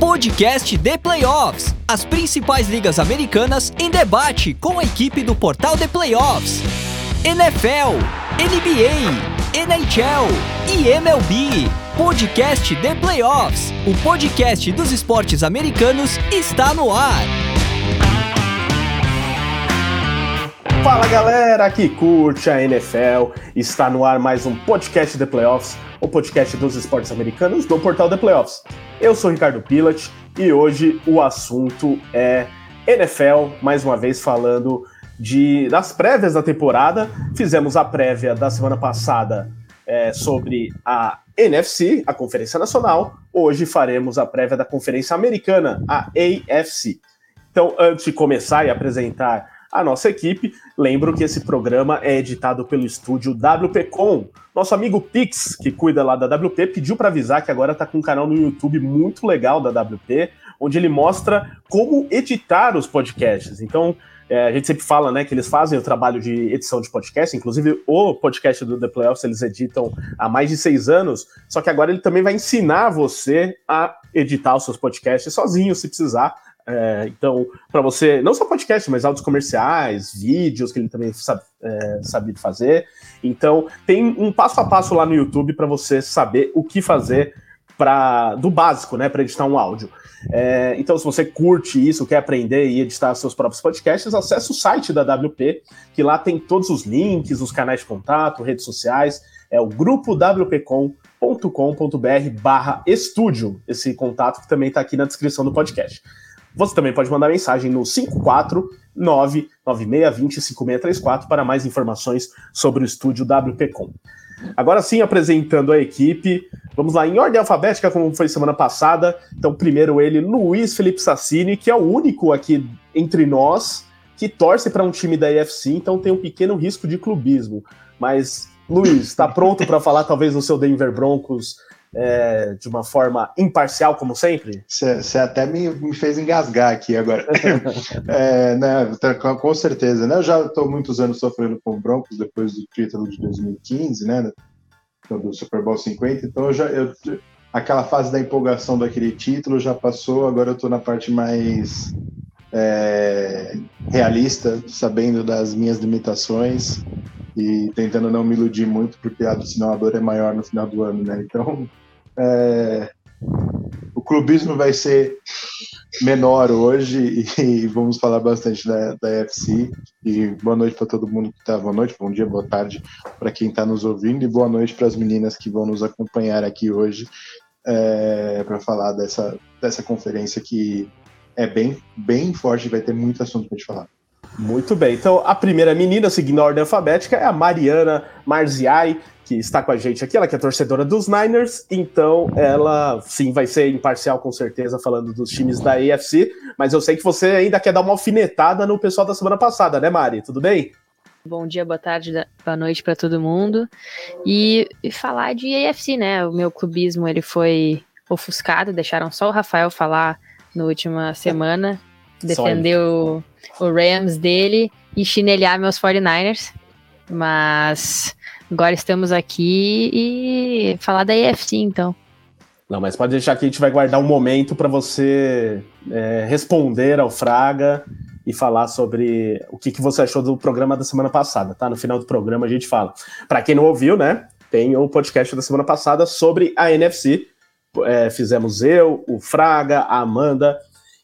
Podcast The Playoffs. As principais ligas americanas em debate com a equipe do portal The Playoffs. NFL, NBA, NHL e MLB. Podcast The Playoffs. O podcast dos esportes americanos está no ar. Fala galera que curte a NFL, está no ar mais um podcast The Playoffs, o podcast dos esportes americanos do portal The Playoffs. Eu sou Ricardo Pilat e hoje o assunto é NFL, mais uma vez falando de, das prévias da temporada. Fizemos a prévia da semana passada é, sobre a NFC, a Conferência Nacional. Hoje faremos a prévia da Conferência Americana, a AFC. Então, antes de começar e apresentar a nossa equipe. Lembro que esse programa é editado pelo estúdio WPcom. Nosso amigo Pix, que cuida lá da WP, pediu para avisar que agora está com um canal no YouTube muito legal da WP, onde ele mostra como editar os podcasts. Então, é, a gente sempre fala né, que eles fazem o trabalho de edição de podcast, inclusive o podcast do The Playoffs eles editam há mais de seis anos, só que agora ele também vai ensinar você a editar os seus podcasts sozinho, se precisar. É, então, para você, não só podcast, mas áudios comerciais, vídeos que ele também sabe, é, sabe fazer. Então, tem um passo a passo lá no YouTube para você saber o que fazer para do básico, né, para editar um áudio. É, então, se você curte isso, quer aprender e editar seus próprios podcasts, acesse o site da WP, que lá tem todos os links, os canais de contato, redes sociais. É o grupo wpcom.com.br barra estúdio, esse contato que também está aqui na descrição do podcast. Você também pode mandar mensagem no 549-9620-5634 para mais informações sobre o estúdio WPcom. Agora sim, apresentando a equipe, vamos lá em ordem alfabética, como foi semana passada. Então, primeiro ele, Luiz Felipe Sassini, que é o único aqui entre nós que torce para um time da EFC, então tem um pequeno risco de clubismo. Mas, Luiz, está pronto para falar talvez no seu Denver Broncos é, de uma forma imparcial, como sempre? Você até me, me, fez engasgar aqui agora. é, né, com, certeza, né? Eu já estou muitos anos sofrendo com Broncos depois do título de 2015, né? Do Super Bowl 50, então eu já. Eu, aquela fase da empolgação daquele título já passou, agora eu estou na parte mais é, realista, sabendo das minhas limitações e tentando não me iludir muito, porque a senão a dor é maior no final do ano, né? Então, é, o clubismo vai ser menor hoje e, vamos falar bastante da, da UFC. E boa noite para todo mundo que está. Boa noite, bom dia, boa tarde para quem está nos ouvindo e boa noite para as meninas que vão nos acompanhar aqui hoje é, para falar dessa, dessa conferência que é bem, bem forte e vai ter muito assunto para gente falar. Muito bem. Então, a primeira menina, seguindo a ordem alfabética, é a Mariana Marziai, que está com a gente aqui. Ela que é torcedora dos Niners, então ela sim vai ser imparcial com certeza falando dos times da AFC, mas eu sei que você ainda quer dar uma alfinetada no pessoal da semana passada, né, Mari? Tudo bem? Bom dia, boa tarde, boa noite para todo mundo. E, e, falar de AFC, né? O meu clubismo ele foi ofuscado, deixaram só o Rafael falar na última semana, defendeu o Rams dele e chinelhar meus 49ers. Mas agora estamos aqui e falar da EFC, então. Não, mas pode deixar que a gente vai guardar um momento para você é, responder ao Fraga e falar sobre o que, que você achou do programa da semana passada, tá? No final do programa a gente fala. Para quem não ouviu, né? Tem o podcast da semana passada sobre a NFC. É, fizemos eu, o Fraga, a Amanda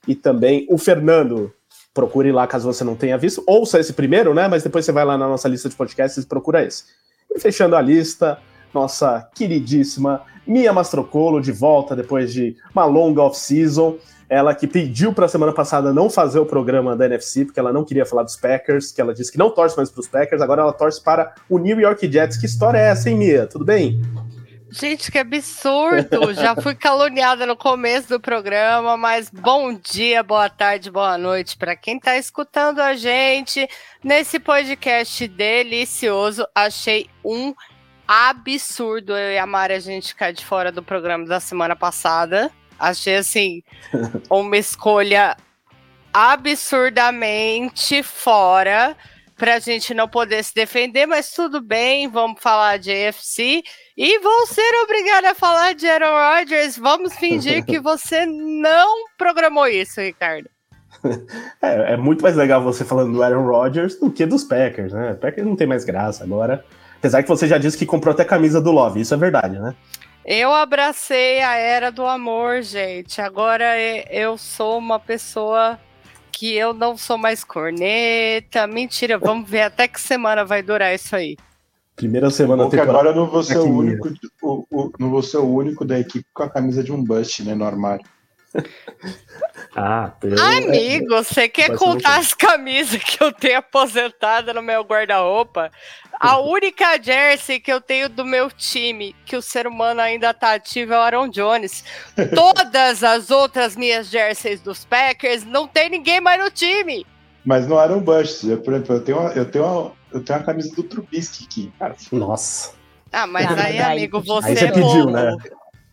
e também o Fernando procure lá caso você não tenha visto. Ouça esse primeiro, né? Mas depois você vai lá na nossa lista de podcasts e procura esse. E fechando a lista, nossa queridíssima Mia Mastrocolo de volta depois de uma longa off-season. Ela que pediu para a semana passada não fazer o programa da NFC, porque ela não queria falar dos Packers, que ela disse que não torce mais para os Packers, agora ela torce para o New York Jets. Que história é essa, hein, Mia? Tudo bem? Gente, que absurdo! Já fui caluniada no começo do programa, mas bom dia, boa tarde, boa noite para quem está escutando a gente nesse podcast delicioso. Achei um absurdo eu e a Mari a gente ficar de fora do programa da semana passada. Achei assim uma escolha absurdamente fora pra gente não poder se defender, mas tudo bem, vamos falar de AFC e vou ser obrigada a falar de Aaron Rodgers. Vamos fingir que você não programou isso, Ricardo. É, é, muito mais legal você falando do Aaron Rodgers do que dos Packers, né? Packers não tem mais graça agora. Apesar que você já disse que comprou até camisa do Love, isso é verdade, né? Eu abracei a era do amor, gente. Agora eu sou uma pessoa que eu não sou mais corneta. Mentira, vamos ver até que semana vai durar isso aí. Primeira semana Porque agora eu não vou ser o único, o, o, não vou ser o único da equipe com a camisa de um bust, né, no armário. ah, Amigo, é, você quer contar as camisas que eu tenho aposentada no meu guarda-roupa? A única jersey que eu tenho do meu time, que o ser humano ainda tá ativo, é o Aaron Jones. Todas as outras minhas jerseys dos Packers, não tem ninguém mais no time. Mas não eram busts. Eu, por exemplo, eu tenho, uma, eu, tenho uma, eu tenho uma camisa do Trubisky aqui. Cara. Nossa. Ah, mas aí, amigo, você, aí você é pediu, bobo. Né?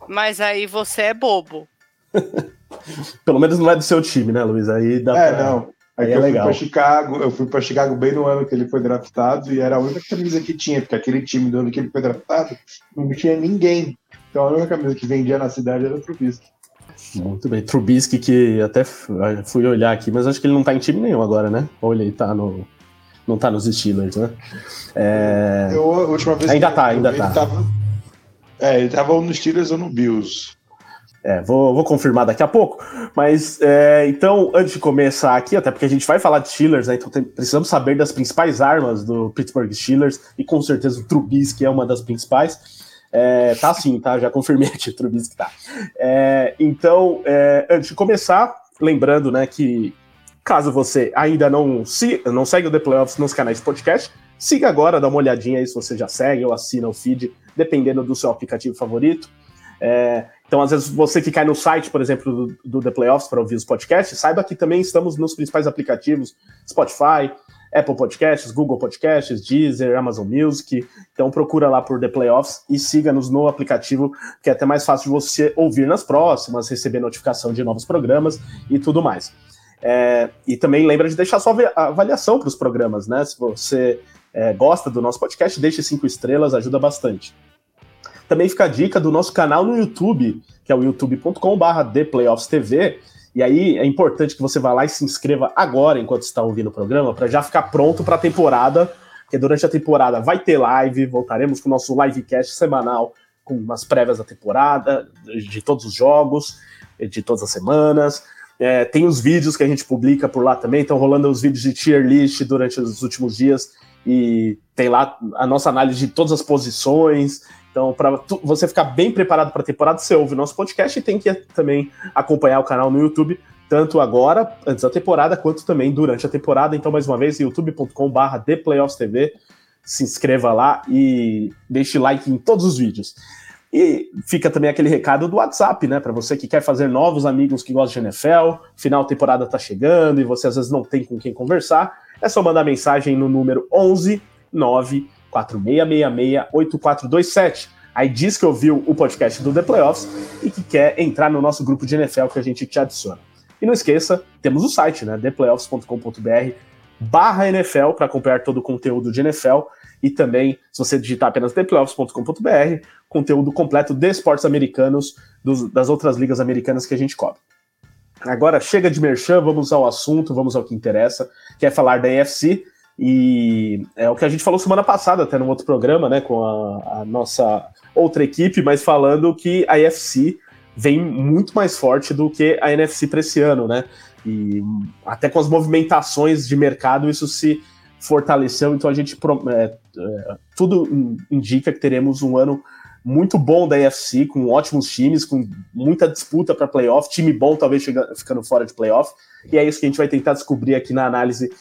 Mas aí você é bobo. Pelo menos não é do seu time, né, Luiz? Aí dá é, pra... não. Aí é eu legal. fui para Chicago, eu fui para Chicago bem no ano que ele foi draftado e era a única camisa que tinha, porque aquele time do ano que ele foi draftado não tinha ninguém. Então a única camisa que vendia na cidade era o Trubisky. Muito bem. Trubisky, que até fui olhar aqui, mas acho que ele não tá em time nenhum agora, né? Ou ele tá no. Não tá nos Steelers, né? É... Eu, a última vez ainda tá, ainda tá. Tava... É, ele tava nos Steelers ou no Bills. É, vou, vou confirmar daqui a pouco. Mas é, então, antes de começar aqui, até porque a gente vai falar de Steelers, né? Então tem, precisamos saber das principais armas do Pittsburgh Steelers, e com certeza o Trubisky é uma das principais. É, tá sim, tá? Já confirmei aqui, o Trubisky tá. É, então, é, antes de começar, lembrando, né, que caso você ainda não, se, não segue o The Playoffs nos canais de podcast, siga agora, dá uma olhadinha aí se você já segue ou assina o feed, dependendo do seu aplicativo favorito. É, então, às vezes, você que cai no site, por exemplo, do, do The Playoffs para ouvir os podcasts, saiba que também estamos nos principais aplicativos: Spotify, Apple Podcasts, Google Podcasts, Deezer, Amazon Music. Então procura lá por The Playoffs e siga-nos no aplicativo, que é até mais fácil de você ouvir nas próximas, receber notificação de novos programas e tudo mais. É, e também lembra de deixar sua avaliação para os programas, né? Se você é, gosta do nosso podcast, deixe cinco estrelas, ajuda bastante. Também fica a dica do nosso canal no YouTube, que é o youtube.com/barra ThePlayoffsTV. E aí é importante que você vá lá e se inscreva agora, enquanto está ouvindo o programa, para já ficar pronto para a temporada. Porque durante a temporada vai ter live, voltaremos com o nosso livecast semanal, com umas prévias da temporada, de todos os jogos, de todas as semanas. É, tem os vídeos que a gente publica por lá também, estão rolando os vídeos de tier list durante os últimos dias e tem lá a nossa análise de todas as posições. Então, para você ficar bem preparado para a temporada, você ouve o nosso podcast e tem que também acompanhar o canal no YouTube, tanto agora, antes da temporada, quanto também durante a temporada. Então, mais uma vez, youtube.com/barra ThePlayoffsTV. Se inscreva lá e deixe like em todos os vídeos. E fica também aquele recado do WhatsApp, né? Para você que quer fazer novos amigos que gostam de NFL, final da temporada tá chegando e você às vezes não tem com quem conversar, é só mandar mensagem no número 11 9 4666-8427. Aí diz que ouviu o podcast do The Playoffs e que quer entrar no nosso grupo de NFL que a gente te adiciona. E não esqueça, temos o site, né? theplayoffs.com.br barra NFL para acompanhar todo o conteúdo de NFL e também, se você digitar apenas theplayoffs.com.br, conteúdo completo de esportes americanos, dos, das outras ligas americanas que a gente cobre. Agora chega de merchan, vamos ao assunto, vamos ao que interessa, que é falar da EFC. E é o que a gente falou semana passada, até num outro programa, né, com a, a nossa outra equipe, mas falando que a NFC vem muito mais forte do que a NFC para esse ano, né? E até com as movimentações de mercado isso se fortaleceu, então a gente é, é, tudo indica que teremos um ano muito bom da AFC, com ótimos times, com muita disputa para playoff, time bom talvez ficando fora de playoff, e é isso que a gente vai tentar descobrir aqui na análise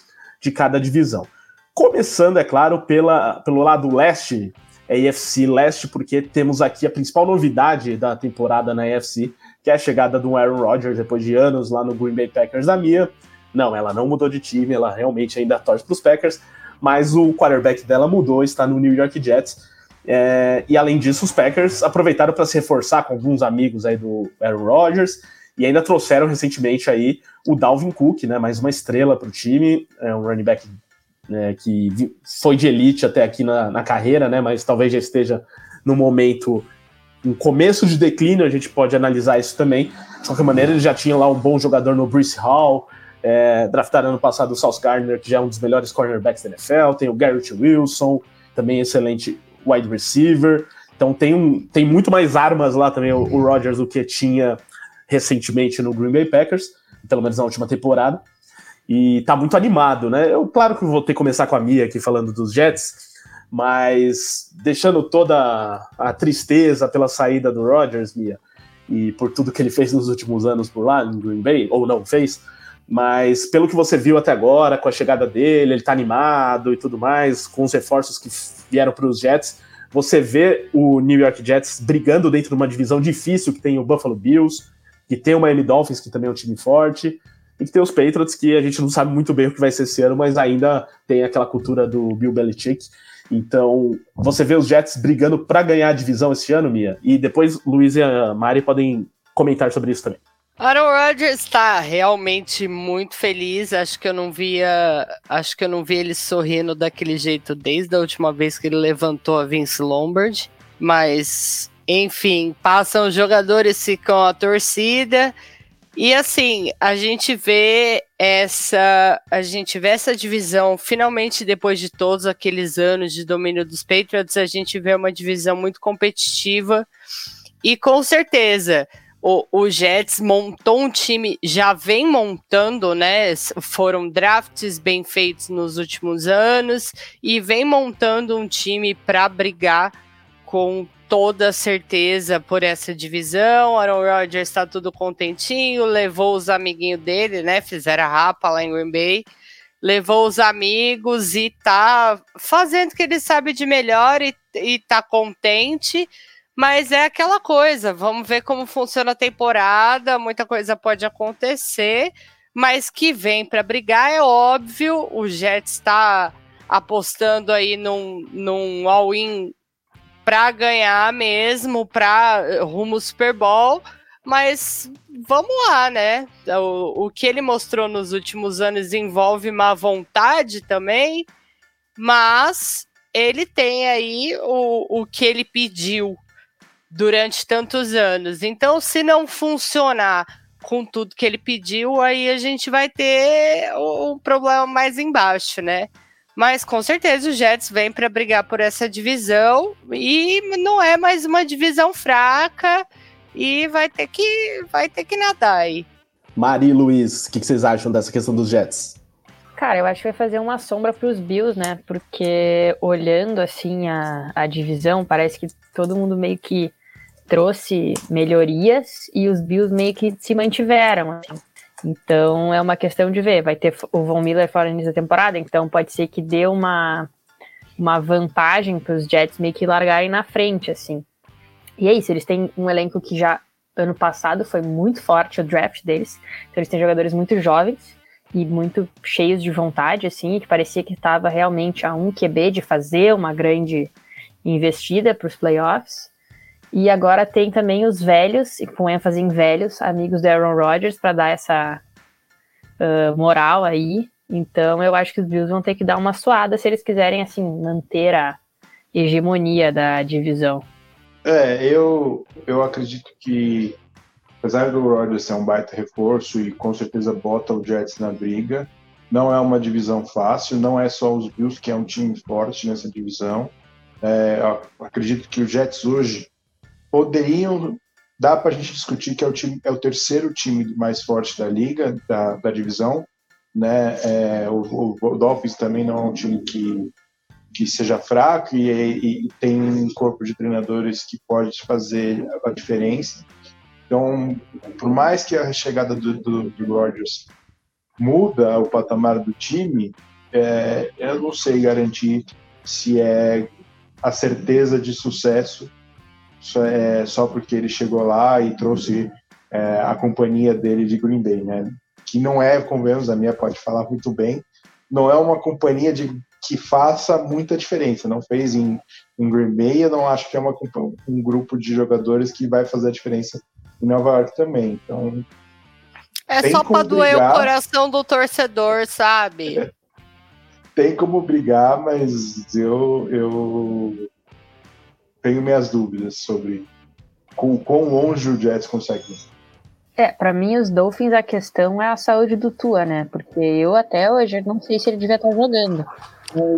de cada divisão. Começando, é claro, pela, pelo lado leste, é EFC leste, porque temos aqui a principal novidade da temporada na EFC, que é a chegada do Aaron Rodgers depois de anos lá no Green Bay Packers da Mia. Não, ela não mudou de time, ela realmente ainda torce para os Packers, mas o quarterback dela mudou, está no New York Jets. É, e além disso, os Packers aproveitaram para se reforçar com alguns amigos aí do Aaron Rodgers e ainda trouxeram recentemente aí o Dalvin Cook, né, mais uma estrela para o time, é um running back né, que foi de elite até aqui na, na carreira, né, mas talvez já esteja no momento, um começo de declínio, a gente pode analisar isso também. De qualquer maneira, ele já tinha lá um bom jogador no Bruce Hall, é, draftaram ano passado o South Gardner, que já é um dos melhores cornerbacks da NFL, tem o Garrett Wilson, também excelente wide receiver. Então tem, um, tem muito mais armas lá também o, o Rodgers do que tinha recentemente no Green Bay Packers, pelo menos na última temporada. E tá muito animado, né? Eu, claro que vou ter que começar com a Mia aqui falando dos Jets, mas deixando toda a tristeza pela saída do Rodgers, Mia, e por tudo que ele fez nos últimos anos por lá, em Green Bay, ou não fez, mas pelo que você viu até agora, com a chegada dele, ele tá animado e tudo mais, com os reforços que vieram para os Jets, você vê o New York Jets brigando dentro de uma divisão difícil que tem o Buffalo Bills, que tem o Miami Dolphins, que também é um time forte, e que tem os Patriots, que a gente não sabe muito bem o que vai ser esse ano, mas ainda tem aquela cultura do Bill Belichick. Então, você vê os Jets brigando para ganhar a divisão esse ano, Mia, e depois Luiz e a Mari podem comentar sobre isso também. Aaron Rodgers está realmente muito feliz. Acho que eu não via, acho que eu não vi ele sorrindo daquele jeito desde a última vez que ele levantou a Vince Lombard. Mas, enfim, passam os jogadores, ficam a torcida. E assim, a gente vê essa, a gente vê essa divisão finalmente depois de todos aqueles anos de domínio dos Patriots, a gente vê uma divisão muito competitiva. E com certeza, o, o Jets montou um time, já vem montando, né? Foram drafts bem feitos nos últimos anos e vem montando um time para brigar com toda certeza por essa divisão. Aaron Rodgers está tudo contentinho, levou os amiguinhos dele, né? Fizeram a rapa lá em Green Bay. Levou os amigos e tá fazendo o que ele sabe de melhor e, e tá contente. Mas é aquela coisa, vamos ver como funciona a temporada, muita coisa pode acontecer, mas que vem para brigar é óbvio. O Jets está apostando aí num, num all-in para ganhar mesmo, para rumo Super Bowl. Mas vamos lá, né? O, o que ele mostrou nos últimos anos envolve má vontade também, mas ele tem aí o, o que ele pediu durante tantos anos. Então, se não funcionar com tudo que ele pediu, aí a gente vai ter um problema mais embaixo, né? Mas com certeza o Jets vem para brigar por essa divisão e não é mais uma divisão fraca e vai ter que vai ter que nadar aí. Mari e Luiz, o que, que vocês acham dessa questão dos Jets? Cara, eu acho que vai fazer uma sombra para os Bills, né? Porque olhando assim a, a divisão, parece que todo mundo meio que trouxe melhorias e os Bills meio que se mantiveram. Assim. Então é uma questão de ver. Vai ter o Von Miller fora no início da temporada, então pode ser que dê uma, uma vantagem para os Jets meio que largarem na frente, assim. E é isso, eles têm um elenco que já ano passado foi muito forte o draft deles. Então eles têm jogadores muito jovens e muito cheios de vontade, assim, que parecia que estava realmente a um QB de fazer uma grande investida para os playoffs. E agora tem também os velhos, e com ênfase em velhos, amigos do Aaron Rodgers, para dar essa uh, moral aí. Então eu acho que os Bills vão ter que dar uma suada se eles quiserem, assim, manter a hegemonia da divisão. É, eu, eu acredito que, apesar do Rodgers ser um baita reforço e com certeza bota o Jets na briga, não é uma divisão fácil, não é só os Bills que é um time forte nessa divisão. É, acredito que o Jets hoje poderiam dá para a gente discutir que é o time é o terceiro time mais forte da liga da, da divisão né? É, o, o, Dolphins também não é um time que que seja fraco e, e, e, tem um corpo de treinadores que pode fazer a diferença. Então por mais que a chegada do, do, do muda o patamar do time é, eu não sei garantir se é a certeza de sucesso só, é, só porque ele chegou lá e trouxe é, a companhia dele de Green Bay, né? Que não é, convenhamos, a minha pode falar muito bem, não é uma companhia de, que faça muita diferença. Não fez em, em Green Bay, eu não acho que é uma, um grupo de jogadores que vai fazer a diferença em Nova York também. Então. É só para doer o coração do torcedor, sabe? tem como brigar, mas eu, eu tenho minhas dúvidas sobre com quão longe o Jets consegue ir. É, para mim os Dolphins a questão é a saúde do Tua, né? Porque eu até hoje não sei se ele devia estar jogando.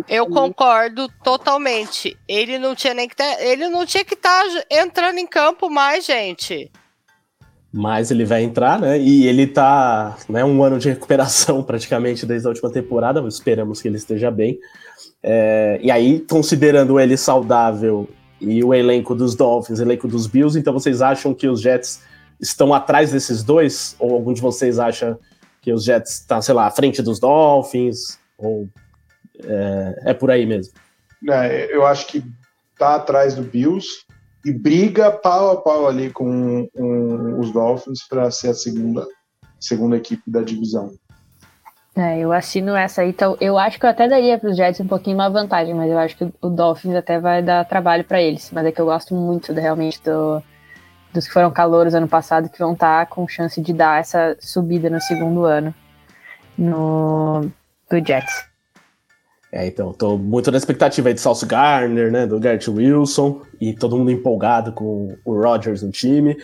Eu concordo totalmente. Ele não tinha nem que ter, ele não tinha que estar entrando em campo mais, gente. Mas ele vai entrar, né? E ele tá, né, um ano de recuperação praticamente desde a última temporada. Esperamos que ele esteja bem. É, e aí, considerando ele saudável e o elenco dos Dolphins, elenco dos Bills, então vocês acham que os Jets estão atrás desses dois? Ou algum de vocês acha que os Jets estão, tá, sei lá, à frente dos Dolphins? Ou é, é por aí mesmo? É, eu acho que tá atrás do Bills e briga pau a pau ali com, com os Dolphins para ser a segunda, segunda equipe da divisão. É, eu assino essa aí, então eu acho que eu até daria para os Jets um pouquinho uma vantagem, mas eu acho que o Dolphins até vai dar trabalho para eles. Mas é que eu gosto muito realmente do, dos que foram calouros ano passado que vão estar tá com chance de dar essa subida no segundo ano no do Jets. É, então, tô muito na expectativa aí de Sauce Garner, né, do Garrett Wilson, e todo mundo empolgado com o Rodgers no time.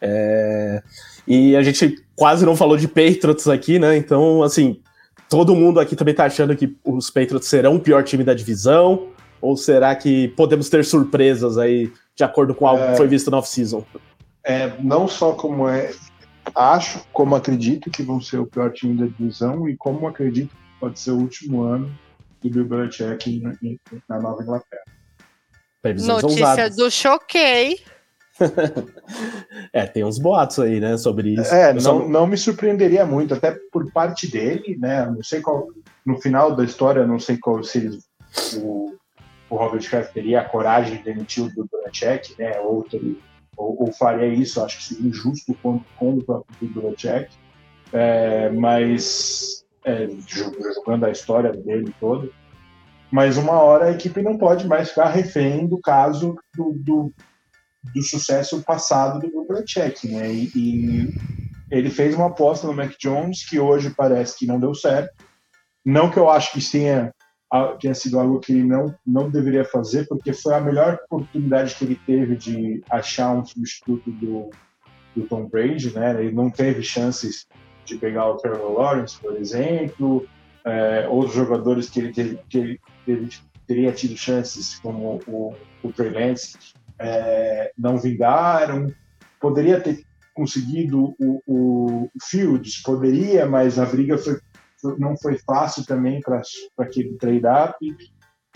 É, e a gente quase não falou de Patriots aqui, né, então, assim, todo mundo aqui também tá achando que os Patriots serão o pior time da divisão, ou será que podemos ter surpresas aí, de acordo com algo é... que foi visto no off-season? é, não só como é, acho, como acredito que vão ser o pior time da divisão e como acredito que pode ser o último ano do Bill Belichick na Nova Inglaterra. Previsões Notícia ousadas. do Choquei. é, tem uns boatos aí, né, sobre isso. É, não, não me surpreenderia muito, até por parte dele, né, não sei qual, no final da história, não sei qual se o, o Robert Kraft teria a coragem de demitir o Belichick, né, ou teria ou, ou faria isso, acho que seria injusto com, com o próprio Belichick, é, mas é, jogando a história dele todo. Mas uma hora a equipe não pode mais ficar refém do caso do, do, do sucesso passado do Belichick, né? E, e, ele fez uma aposta no Mac Jones que hoje parece que não deu certo. Não que eu acho que tenha tenha sido algo que ele não, não deveria fazer, porque foi a melhor oportunidade que ele teve de achar um substituto do, do Tom Brady, né? Ele não teve chances de pegar o Trevor Lawrence, por exemplo, é, outros jogadores que ele, teve, que ele, teria tido chances, como o, o Trey Lance, é, não vingaram. Poderia ter conseguido o, o Fields, poderia, mas a briga foi não foi fácil também para aquele trade-up.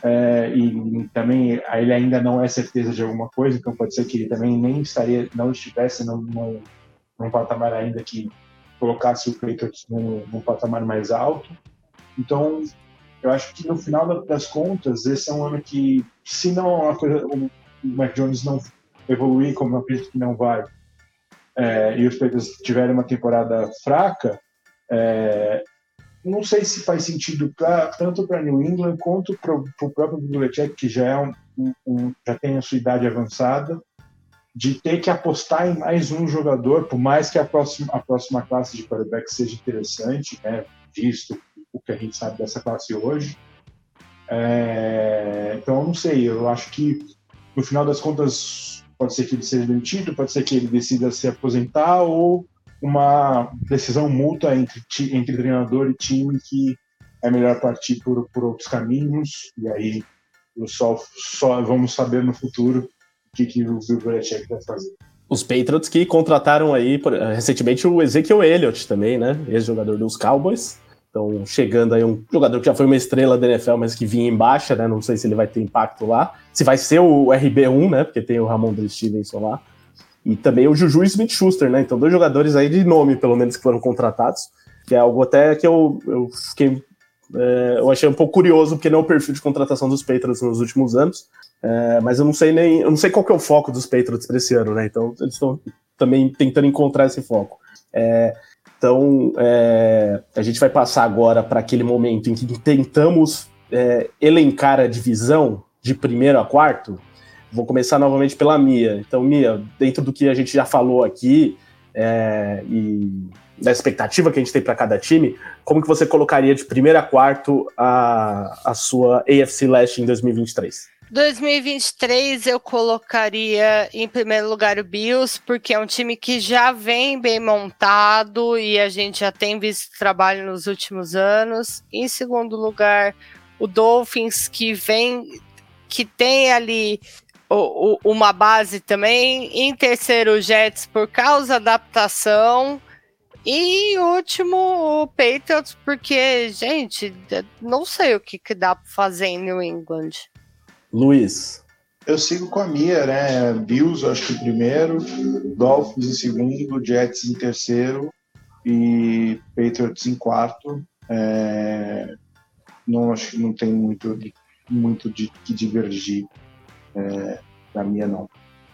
É, e também ele ainda não é certeza de alguma coisa, então pode ser que ele também nem estaria, não estivesse num, patamar ainda que colocasse o Patriots num, num, patamar mais alto. Então, eu acho que no final das contas, esse é um ano que, se não a coisa, o Mac Jones não evoluir como eu acredito que não vai, é, e os Patriots tiverem uma temporada fraca, é, não sei se faz sentido pra, tanto para New England quanto para o próprio Belichick, que já, é um, um, já tem a sua idade avançada, de ter que apostar em mais um jogador, por mais que a próxima, a próxima classe de quarterback seja interessante, né, visto o que a gente sabe dessa classe hoje. É, então, eu não sei, eu acho que no final das contas pode ser que ele seja demitido, pode ser que ele decida se aposentar ou uma decisão mútua entre, entre treinador e time que é melhor partir por, por outros caminhos, e aí só, só vamos saber no futuro o que, que o Bill Belichick vai fazer. Os Patriots que contrataram aí recentemente o Ezekiel Elliott também, né? Ex-jogador dos Cowboys. Então, chegando aí um jogador que já foi uma estrela da NFL, mas que vinha em baixa, né? Não sei se ele vai ter impacto lá. Se vai ser o RB1, né? Porque tem o Ramon Stevenson lá e também o Juju Smith-Schuster, né? Então, dois jogadores aí de nome, pelo menos, que foram contratados, que é algo até que eu, eu fiquei. É, eu achei um pouco curioso, porque não é o perfil de contratação dos Patriots nos últimos anos, é, mas eu não sei nem. Eu não sei qual que é o foco dos Patriots para esse ano, né? Então, eles estão também tentando encontrar esse foco. É, então, é, a gente vai passar agora para aquele momento em que tentamos é, elencar a divisão de primeiro a quarto, Vou começar novamente pela Mia. Então, Mia, dentro do que a gente já falou aqui, é, e da expectativa que a gente tem para cada time, como que você colocaria de primeiro a quarto a, a sua AFC Leste em 2023? 2023 eu colocaria em primeiro lugar o Bills, porque é um time que já vem bem montado e a gente já tem visto trabalho nos últimos anos. Em segundo lugar, o Dolphins, que vem, que tem ali o, o, uma base também. Em terceiro, o Jets, por causa da adaptação. E último, o Patriots, porque, gente, não sei o que, que dá para fazer em New England. Luiz. Eu sigo com a minha, né? Bills, acho que primeiro, Dolphins em segundo, Jets em terceiro e Patriots em quarto. É... Não acho que não tem muito, muito de que divergir é, da minha, não.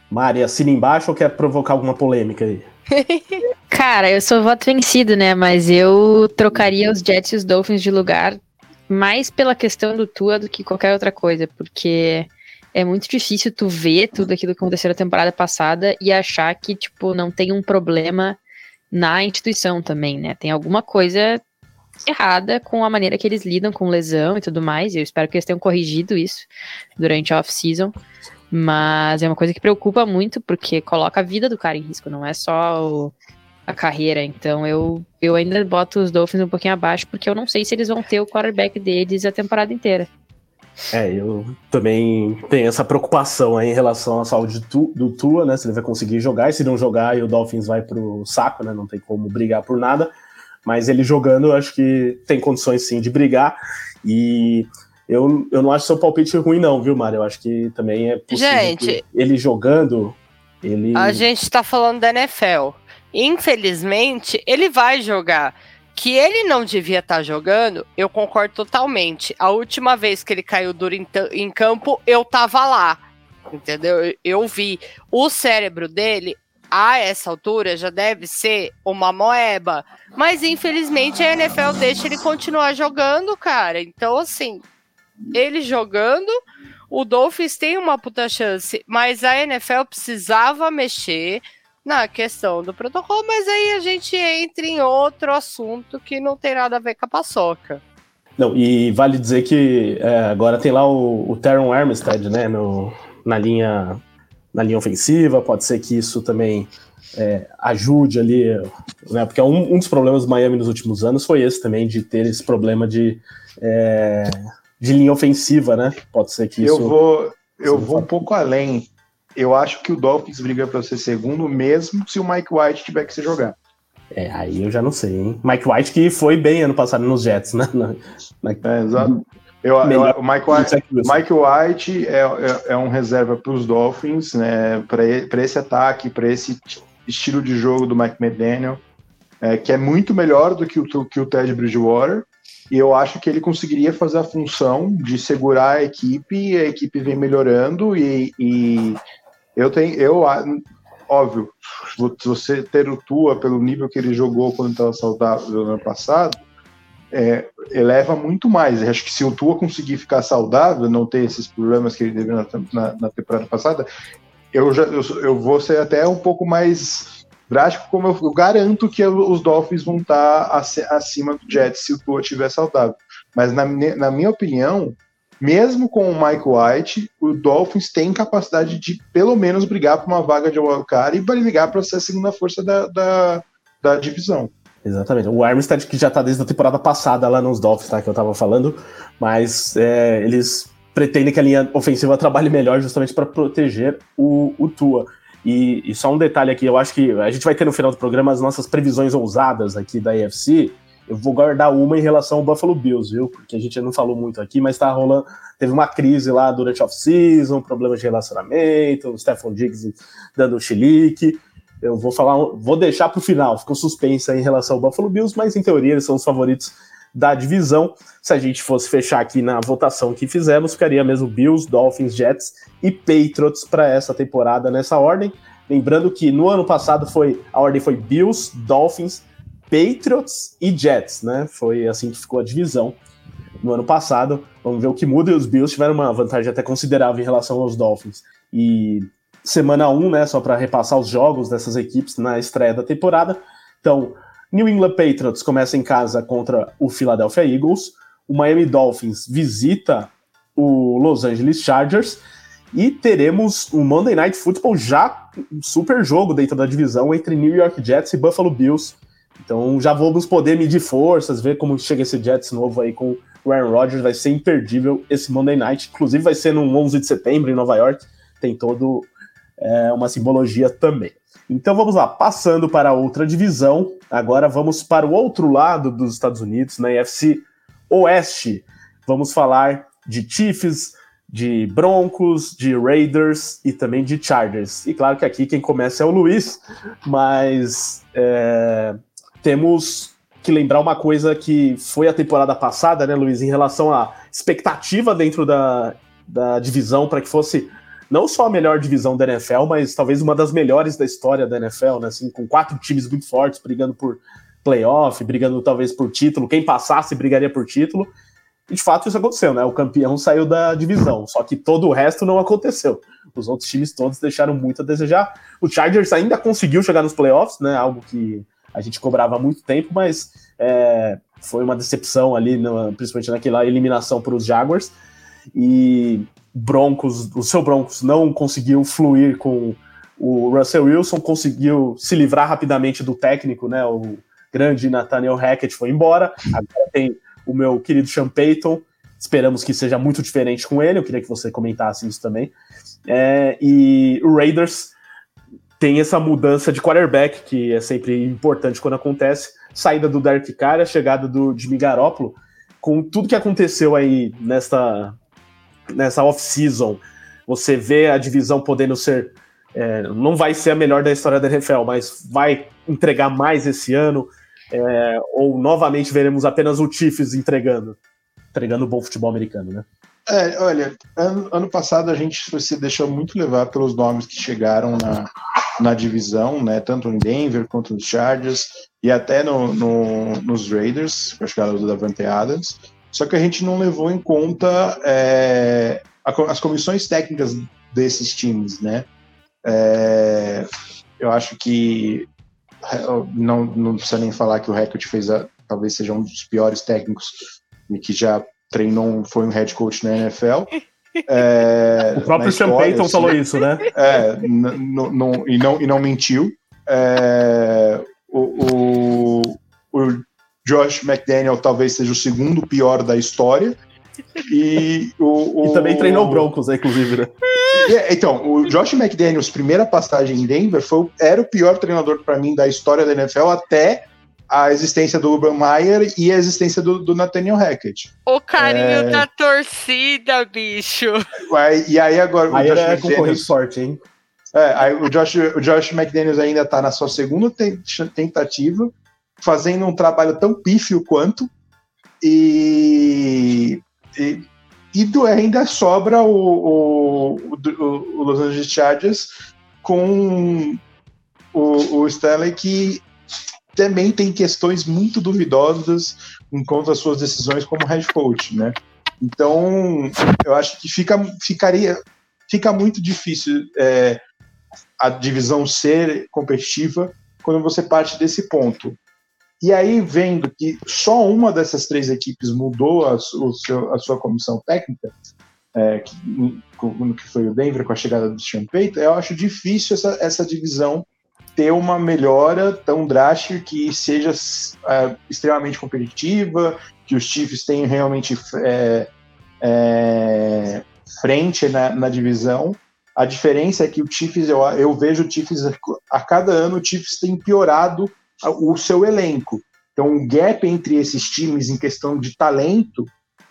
Mari, assina embaixo ou quer provocar alguma polêmica aí? Cara, eu sou voto vencido, né? Mas eu trocaria os Jets e os Dolphins de lugar mais pela questão do Tua do que qualquer outra coisa, porque é muito difícil tu ver tudo aquilo que aconteceu na temporada passada e achar que, tipo, não tem um problema na instituição também, né? Tem alguma coisa errada com a maneira que eles lidam com lesão e tudo mais, e eu espero que eles tenham corrigido isso durante a off-season. Mas é uma coisa que preocupa muito, porque coloca a vida do cara em risco, não é só o, a carreira. Então eu, eu ainda boto os Dolphins um pouquinho abaixo, porque eu não sei se eles vão ter o quarterback deles a temporada inteira. É, eu também tenho essa preocupação aí em relação à saúde do, do Tua, né? Se ele vai conseguir jogar, e se não jogar, e o Dolphins vai pro saco, né? Não tem como brigar por nada. Mas ele jogando, eu acho que tem condições sim de brigar. E eu, eu não acho seu palpite ruim, não, viu, Mário? Eu acho que também é possível. Gente, ele jogando. Ele... A gente tá falando da NFL. Infelizmente, ele vai jogar. Que ele não devia estar tá jogando, eu concordo totalmente. A última vez que ele caiu duro em, em campo, eu tava lá. Entendeu? Eu, vi. O cérebro dele, a essa altura, já deve ser uma moeba. Mas infelizmente a NFL deixa ele continuar jogando, cara. Então, assim, ele jogando, o Dolphins tem uma puta chance, mas a NFL precisava mexer na questão do protocolo, mas aí a gente entra em outro assunto que não tem nada a ver com a paçoca. Não, e vale dizer que é, agora tem lá o, o Teron Armstead, né, no, na linha na linha ofensiva, pode ser que isso também é, ajude ali, né, porque um, um, dos problemas do Miami nos últimos anos foi esse também, de ter esse problema de, é, de linha ofensiva, né, pode ser que isso... Eu vou, eu vou um pouco além, eu acho que o Dolphins briga para ser segundo, mesmo se o Mike White tiver que se jogar. É, aí eu já não sei, hein? Mike White que foi bem ano passado nos Jets, né? Na, na... É, exato. Eu, eu, o Mike White, Mike White é, é, é um reserva para os Dolphins, né? Para esse ataque, para esse estilo de jogo do Mike McDaniel, é, que é muito melhor do que o, que o Ted Bridgewater. E eu acho que ele conseguiria fazer a função de segurar a equipe, a equipe vem melhorando e, e eu tenho, eu, óbvio, se você ter o Tua pelo nível que ele jogou quando estava saudável no ano passado, é, eleva muito mais. Eu acho que se o Tua conseguir ficar saudável, não ter esses problemas que ele teve na, na, na temporada passada, eu, já, eu, eu, vou ser até um pouco mais drástico, como eu, eu garanto que os Dolphins vão estar acima do Jets se o Tua estiver saudável. Mas na, na minha opinião, mesmo com o Mike White, o Dolphins tem capacidade de pelo menos brigar por uma vaga de wildcard e brigar para ser a segunda força da, da, da, divisão. Exatamente. O Armstead que já está desde a temporada passada lá nos Dolphins, tá? Que eu estava falando, mas é, eles pretendem que a linha ofensiva trabalhe melhor justamente para proteger o, o Tua. E, e, só um detalhe aqui, eu acho que a gente vai ter no final do programa as nossas previsões ousadas aqui da EFC. Eu vou guardar uma em relação ao Buffalo Bills, viu? Porque a gente não falou muito aqui, mas tá rolando. Teve uma crise lá durante a off-season, problemas de relacionamento, o Stephon Diggs dando um chilique. Eu vou falar, vou deixar para o final, ficou suspensa em relação ao Buffalo Bills, mas em teoria eles são os favoritos da divisão. Se a gente fosse fechar aqui na votação que fizemos, ficaria mesmo Bills, Dolphins, Jets e Patriots para essa temporada nessa ordem. Lembrando que no ano passado foi a ordem foi Bills, Dolphins, Patriots e Jets, né? Foi assim que ficou a divisão no ano passado. Vamos ver o que muda. E os Bills tiveram uma vantagem até considerável em relação aos Dolphins. E semana 1, né? Só para repassar os jogos dessas equipes na estreia da temporada. Então, New England Patriots começa em casa contra o Philadelphia Eagles. O Miami Dolphins visita o Los Angeles Chargers. E teremos um Monday Night Football já um super jogo dentro da divisão entre New York Jets e Buffalo Bills. Então já vamos poder medir forças, ver como chega esse Jets novo aí com o Aaron Rodgers. Vai ser imperdível esse Monday Night. Inclusive vai ser no 11 de setembro em Nova York. Tem todo é, uma simbologia também. Então vamos lá, passando para outra divisão. Agora vamos para o outro lado dos Estados Unidos, na NFC Oeste. Vamos falar de Chiefs, de Broncos, de Raiders e também de Chargers. E claro que aqui quem começa é o Luiz, mas é, temos que lembrar uma coisa que foi a temporada passada, né, Luiz, em relação à expectativa dentro da, da divisão para que fosse não só a melhor divisão da NFL, mas talvez uma das melhores da história da NFL, né? Assim, com quatro times muito fortes brigando por playoff, brigando talvez por título. Quem passasse brigaria por título. E de fato isso aconteceu, né? O campeão saiu da divisão, só que todo o resto não aconteceu. Os outros times todos deixaram muito a desejar. O Chargers ainda conseguiu chegar nos playoffs, né? Algo que a gente cobrava há muito tempo, mas é, foi uma decepção ali, no, principalmente naquela eliminação para os Jaguars. E Broncos, o seu Broncos não conseguiu fluir com o Russell Wilson, conseguiu se livrar rapidamente do técnico, né? O grande Nathaniel Hackett foi embora. Agora tem o meu querido Sean Payton. Esperamos que seja muito diferente com ele. Eu queria que você comentasse isso também. É, e o Raiders tem essa mudança de quarterback, que é sempre importante quando acontece. Saída do Derek Carr, a chegada do Jimmy Garoppolo. Com tudo que aconteceu aí nesta nessa off-season, você vê a divisão podendo ser. É, não vai ser a melhor da história da NFL, mas vai entregar mais esse ano. É, ou novamente veremos apenas o Chiefs entregando, entregando bom futebol americano, né? É, olha, ano, ano, passado a gente se deixou muito levar pelos nomes que chegaram na, na divisão, né? Tanto em Denver quanto nos Chargers e até no, no, nos Raiders, com a chegada do Davante Adams. Só que a gente não levou em conta é, a, as comissões técnicas desses times, né? É, eu acho que não, não precisa nem falar que o Hackett fez a, talvez seja um dos piores técnicos que já treinou, foi um head coach na NFL. É, o próprio Sean Payton assim, falou isso, né? É, e, não, e não mentiu. É, o, o, o Josh McDaniel talvez seja o segundo pior da história. E, o, o... e também treinou Broncos, né, inclusive, né? É, então, o Josh McDaniels, primeira passagem em Denver, foi, era o pior treinador para mim da história da NFL até a existência do Urban Meyer e a existência do, do Nathaniel Hackett. O carinho é... da torcida, bicho. E aí agora... Aí o Josh é forte, hein? É, aí o Josh, o Josh McDaniels ainda está na sua segunda tentativa fazendo um trabalho tão pífio quanto, e, e, e do, ainda sobra o, o, o, o, Los Angeles Chargers com o, o Stanley que também tem questões muito duvidosas enquanto às suas decisões como head coach, né? Então, eu acho que fica, ficaria, fica muito difícil é, a divisão ser competitiva quando você parte desse ponto. E aí, vendo que só uma dessas três equipes mudou a, seu, a sua comissão técnica, é, que, que, foi o Denver com a chegada do Sean Payton, eu acho difícil essa, essa divisão ter uma melhora tão drástica que seja é, extremamente competitiva, que os Chiefs tenham realmente é, é, frente na, na, divisão. A diferença é que o Chiefs, eu, eu vejo o Chiefs, a cada ano o Chiefs tem piorado o seu elenco. Então, o gap entre esses times em questão de talento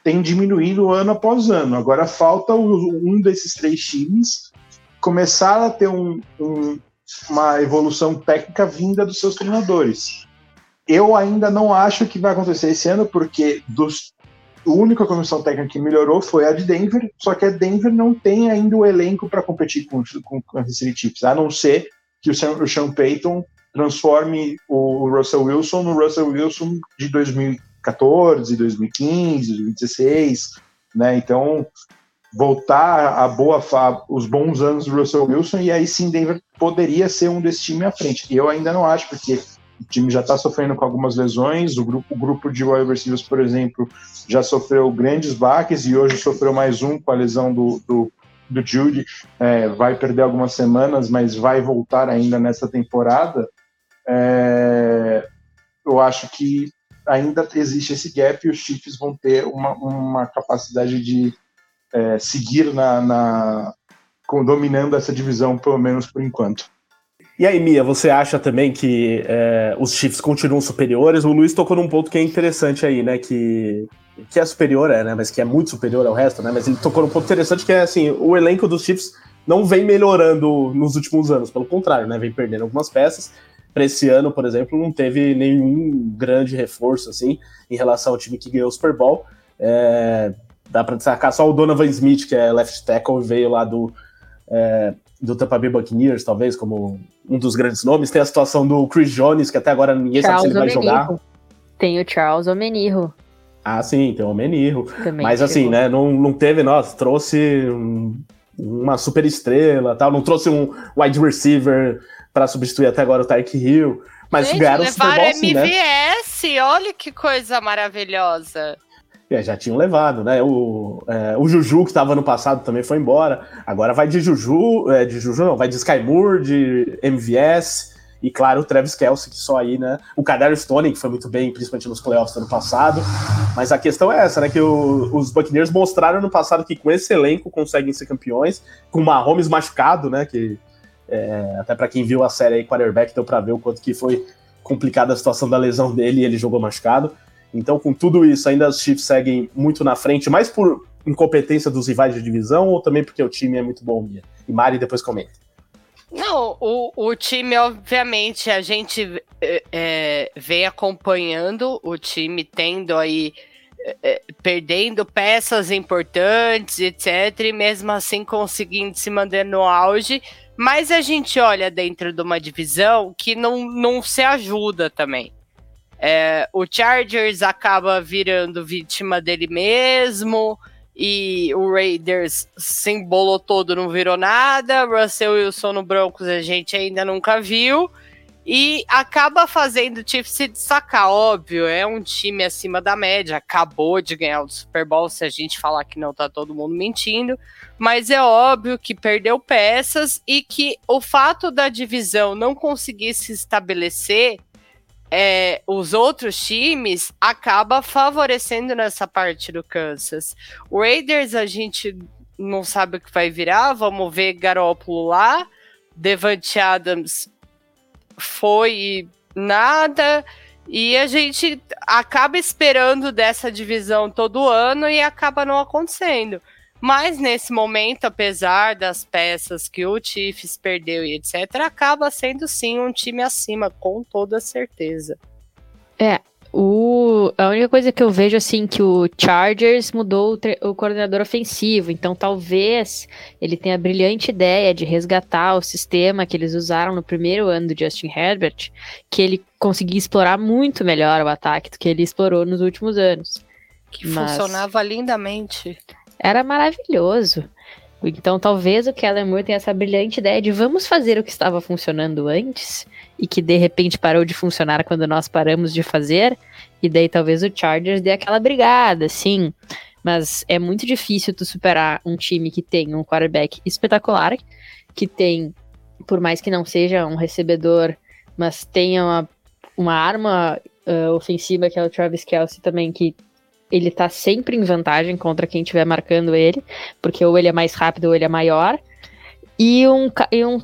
tem diminuído ano após ano. Agora falta um desses três times começar a ter um, um, uma evolução técnica vinda dos seus treinadores. Eu ainda não acho que vai acontecer esse ano, porque dos, a única comissão técnica que melhorou foi a de Denver, só que a Denver não tem ainda o elenco para competir com, com, com as Chiefs, a não ser que o Sean Payton transforme o Russell Wilson no Russell Wilson de 2014, 2015, 2016, né? Então voltar a boa os bons anos do Russell Wilson e aí sim Denver poderia ser um desse time à frente. Eu ainda não acho porque O time já está sofrendo com algumas lesões. O grupo, o grupo de wide receivers, por exemplo, já sofreu grandes baques e hoje sofreu mais um com a lesão do, do, do Judy. É, vai perder algumas semanas, mas vai voltar ainda nessa temporada. É, eu acho que ainda existe esse gap e os Chiefs vão ter uma, uma capacidade de é, seguir na, na, dominando essa divisão, pelo menos por enquanto. E aí, Mia, você acha também que é, os Chiefs continuam superiores? O Luiz tocou num ponto que é interessante aí, né? Que, que é superior, é, né? Mas que é muito superior ao resto, né? Mas ele tocou num ponto interessante que é assim: o elenco dos Chiefs não vem melhorando nos últimos anos, pelo contrário, né? Vem perdendo algumas peças. Para esse ano, por exemplo, não teve nenhum grande reforço assim em relação ao time que ganhou o Super Bowl. É, dá para destacar só o Donovan Smith, que é left tackle, veio lá do, é, do Tampa Bay Buccaneers, talvez, como um dos grandes nomes. Tem a situação do Chris Jones, que até agora ninguém Charles sabe se ele vai jogar. Tem o Charles Omenirro. Ah, sim, tem o Omenirro. Mas assim, né, não, não teve, nossa, trouxe um, uma super estrela, tal, não trouxe um wide receiver para substituir até agora o Tyreek Hill. Mas Gente, ganharam o Super Bowl, assim, MVS, né? olha que coisa maravilhosa. É, já tinham levado, né? O, é, o Juju, que estava no passado, também foi embora. Agora vai de Juju, é, de Juju não, vai de Sky Moore, de MVS, e claro, o Travis Kelsey, que só aí, né? O Kadar Stone, que foi muito bem, principalmente nos playoffs do ano passado. Mas a questão é essa, né? Que o, os Buccaneers mostraram no passado que com esse elenco conseguem ser campeões, com o Mahomes machucado, né? Que é, até para quem viu a série aí, quarterback, deu para ver o quanto que foi complicada a situação da lesão dele e ele jogou machucado. Então, com tudo isso, ainda os Chiefs seguem muito na frente, mais por incompetência dos rivais de divisão ou também porque o time é muito bom, Mia? E Mari depois comenta. Não, o, o time, obviamente, a gente é, vem acompanhando o time tendo aí. É, perdendo peças importantes, etc., e mesmo assim conseguindo se manter no auge, mas a gente olha dentro de uma divisão que não, não se ajuda também. É, o Chargers acaba virando vítima dele mesmo, e o Raiders se embolou todo, não virou nada. Russell Wilson no Broncos a gente ainda nunca viu. E acaba fazendo o Chiefs se destacar, óbvio, é um time acima da média, acabou de ganhar o Super Bowl, se a gente falar que não tá todo mundo mentindo, mas é óbvio que perdeu peças e que o fato da divisão não conseguir se estabelecer, é, os outros times acaba favorecendo nessa parte do Kansas. O Raiders a gente não sabe o que vai virar, vamos ver Garoppolo lá, Devante Adams foi nada. E a gente acaba esperando dessa divisão todo ano e acaba não acontecendo. Mas nesse momento, apesar das peças que o Chiefs perdeu e etc., acaba sendo sim um time acima, com toda certeza. É, o, a única coisa que eu vejo assim que o Chargers mudou o, o, coordenador ofensivo, então talvez ele tenha a brilhante ideia de resgatar o sistema que eles usaram no primeiro ano do Justin Herbert, que ele conseguia explorar muito melhor o ataque do que ele explorou nos últimos anos. Que Mas funcionava lindamente. Era maravilhoso. Então talvez o Keller Moore tenha essa brilhante ideia de vamos fazer o que estava funcionando antes e que de repente parou de funcionar quando nós paramos de fazer, e daí talvez o Chargers dê aquela brigada, sim. Mas é muito difícil tu superar um time que tem um quarterback espetacular, que tem, por mais que não seja um recebedor, mas tenha uma, uma arma uh, ofensiva que é o Travis Kelsey também, que ele tá sempre em vantagem contra quem estiver marcando ele, porque ou ele é mais rápido ou ele é maior. E um, e um,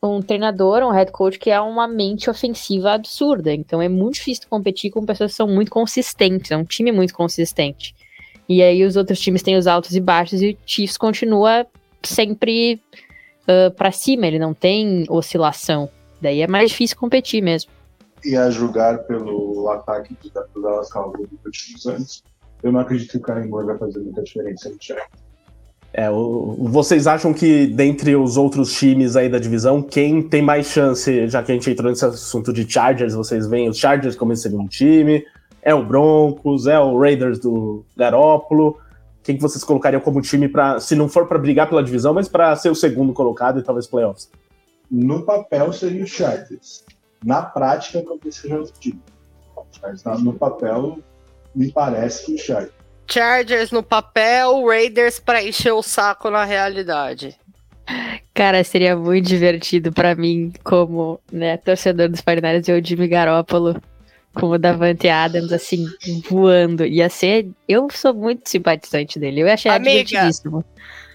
um treinador, um head coach que é uma mente ofensiva absurda. Então é muito difícil competir com pessoas que são muito consistentes. É um time muito consistente. E aí os outros times têm os altos e baixos e o Chiefs continua sempre uh, para cima. Ele não tem oscilação. Daí é mais difícil competir mesmo. E a julgar pelo ataque do Dallas Cowboys anos, eu não acredito que o Moore vai fazer muita diferença no time. É, vocês acham que dentre os outros times aí da divisão, quem tem mais chance, já que a gente entrou nesse assunto de Chargers, vocês veem os Chargers como esse segundo time? É o Broncos, é o Raiders do Garópolo? Quem que vocês colocariam como time para, se não for para brigar pela divisão, mas para ser o segundo colocado e talvez playoffs? No papel seria o Chargers. na prática talvez seja outro time. Mas no papel, me parece que o Chargers. Chargers no papel, Raiders para encher o saco na realidade. Cara, seria muito divertido para mim, como né, torcedor dos 49 ver o Jimmy Garoppolo com o Davante Adams, assim, voando. Ia ser. Eu sou muito simpatizante dele. Eu achei Amiga, divertidíssimo.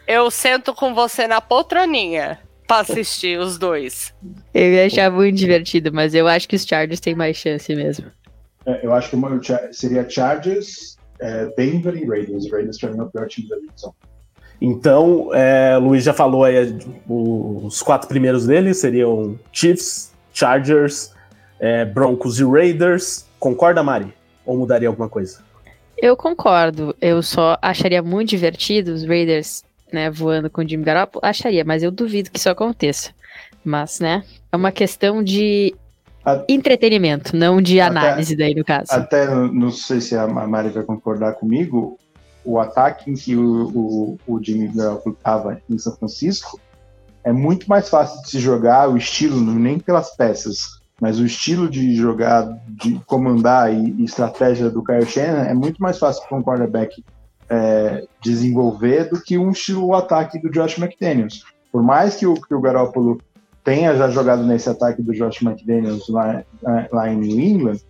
Eu sento com você na poltroninha pra assistir os dois. Eu ia achar muito divertido, mas eu acho que os Chargers têm mais chance mesmo. É, eu acho que seria Chargers, é, Denver e Raiders. Raiders pra mim é o pior time da divisão. Então, é, o Luiz já falou aí, os quatro primeiros deles seriam Chiefs, Chargers, é, Broncos e Raiders. Concorda, Mari? Ou mudaria alguma coisa? Eu concordo. Eu só acharia muito divertido os Raiders né, voando com o Jimmy Garoppolo. Acharia, mas eu duvido que isso aconteça. Mas, né, é uma questão de a... entretenimento, não de análise até, daí no caso. Até, não sei se a Mari vai concordar comigo, o ataque em que o, o, o Jimmy Garoppolo estava em São Francisco é muito mais fácil de se jogar, o estilo, nem pelas peças, mas o estilo de jogar, de comandar e, e estratégia do Kyle Shannon é muito mais fácil para um quarterback é, desenvolver do que um estilo ataque do Josh McDaniels. Por mais que o, que o Garoppolo tenha já jogado nesse ataque do Josh McDaniels lá, lá em New England,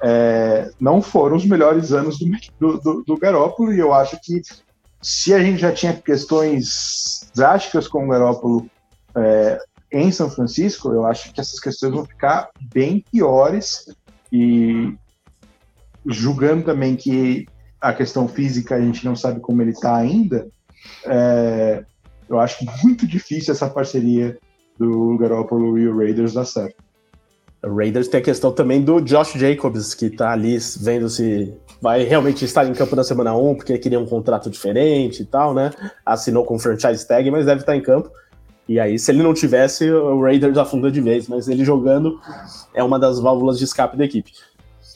é, não foram os melhores anos do, do, do Garópolo, e eu acho que se a gente já tinha questões drásticas com o Garópolo é, em São Francisco, eu acho que essas questões vão ficar bem piores, e julgando também que a questão física a gente não sabe como ele está ainda, é, eu acho muito difícil essa parceria do Garoppolo e o Raiders dar certo. O Raiders tem a questão também do Josh Jacobs, que tá ali vendo se vai realmente estar em campo na semana 1, porque queria um contrato diferente e tal, né? Assinou com franchise tag, mas deve estar em campo. E aí, se ele não tivesse, o Raiders afunda de vez, mas ele jogando é uma das válvulas de escape da equipe.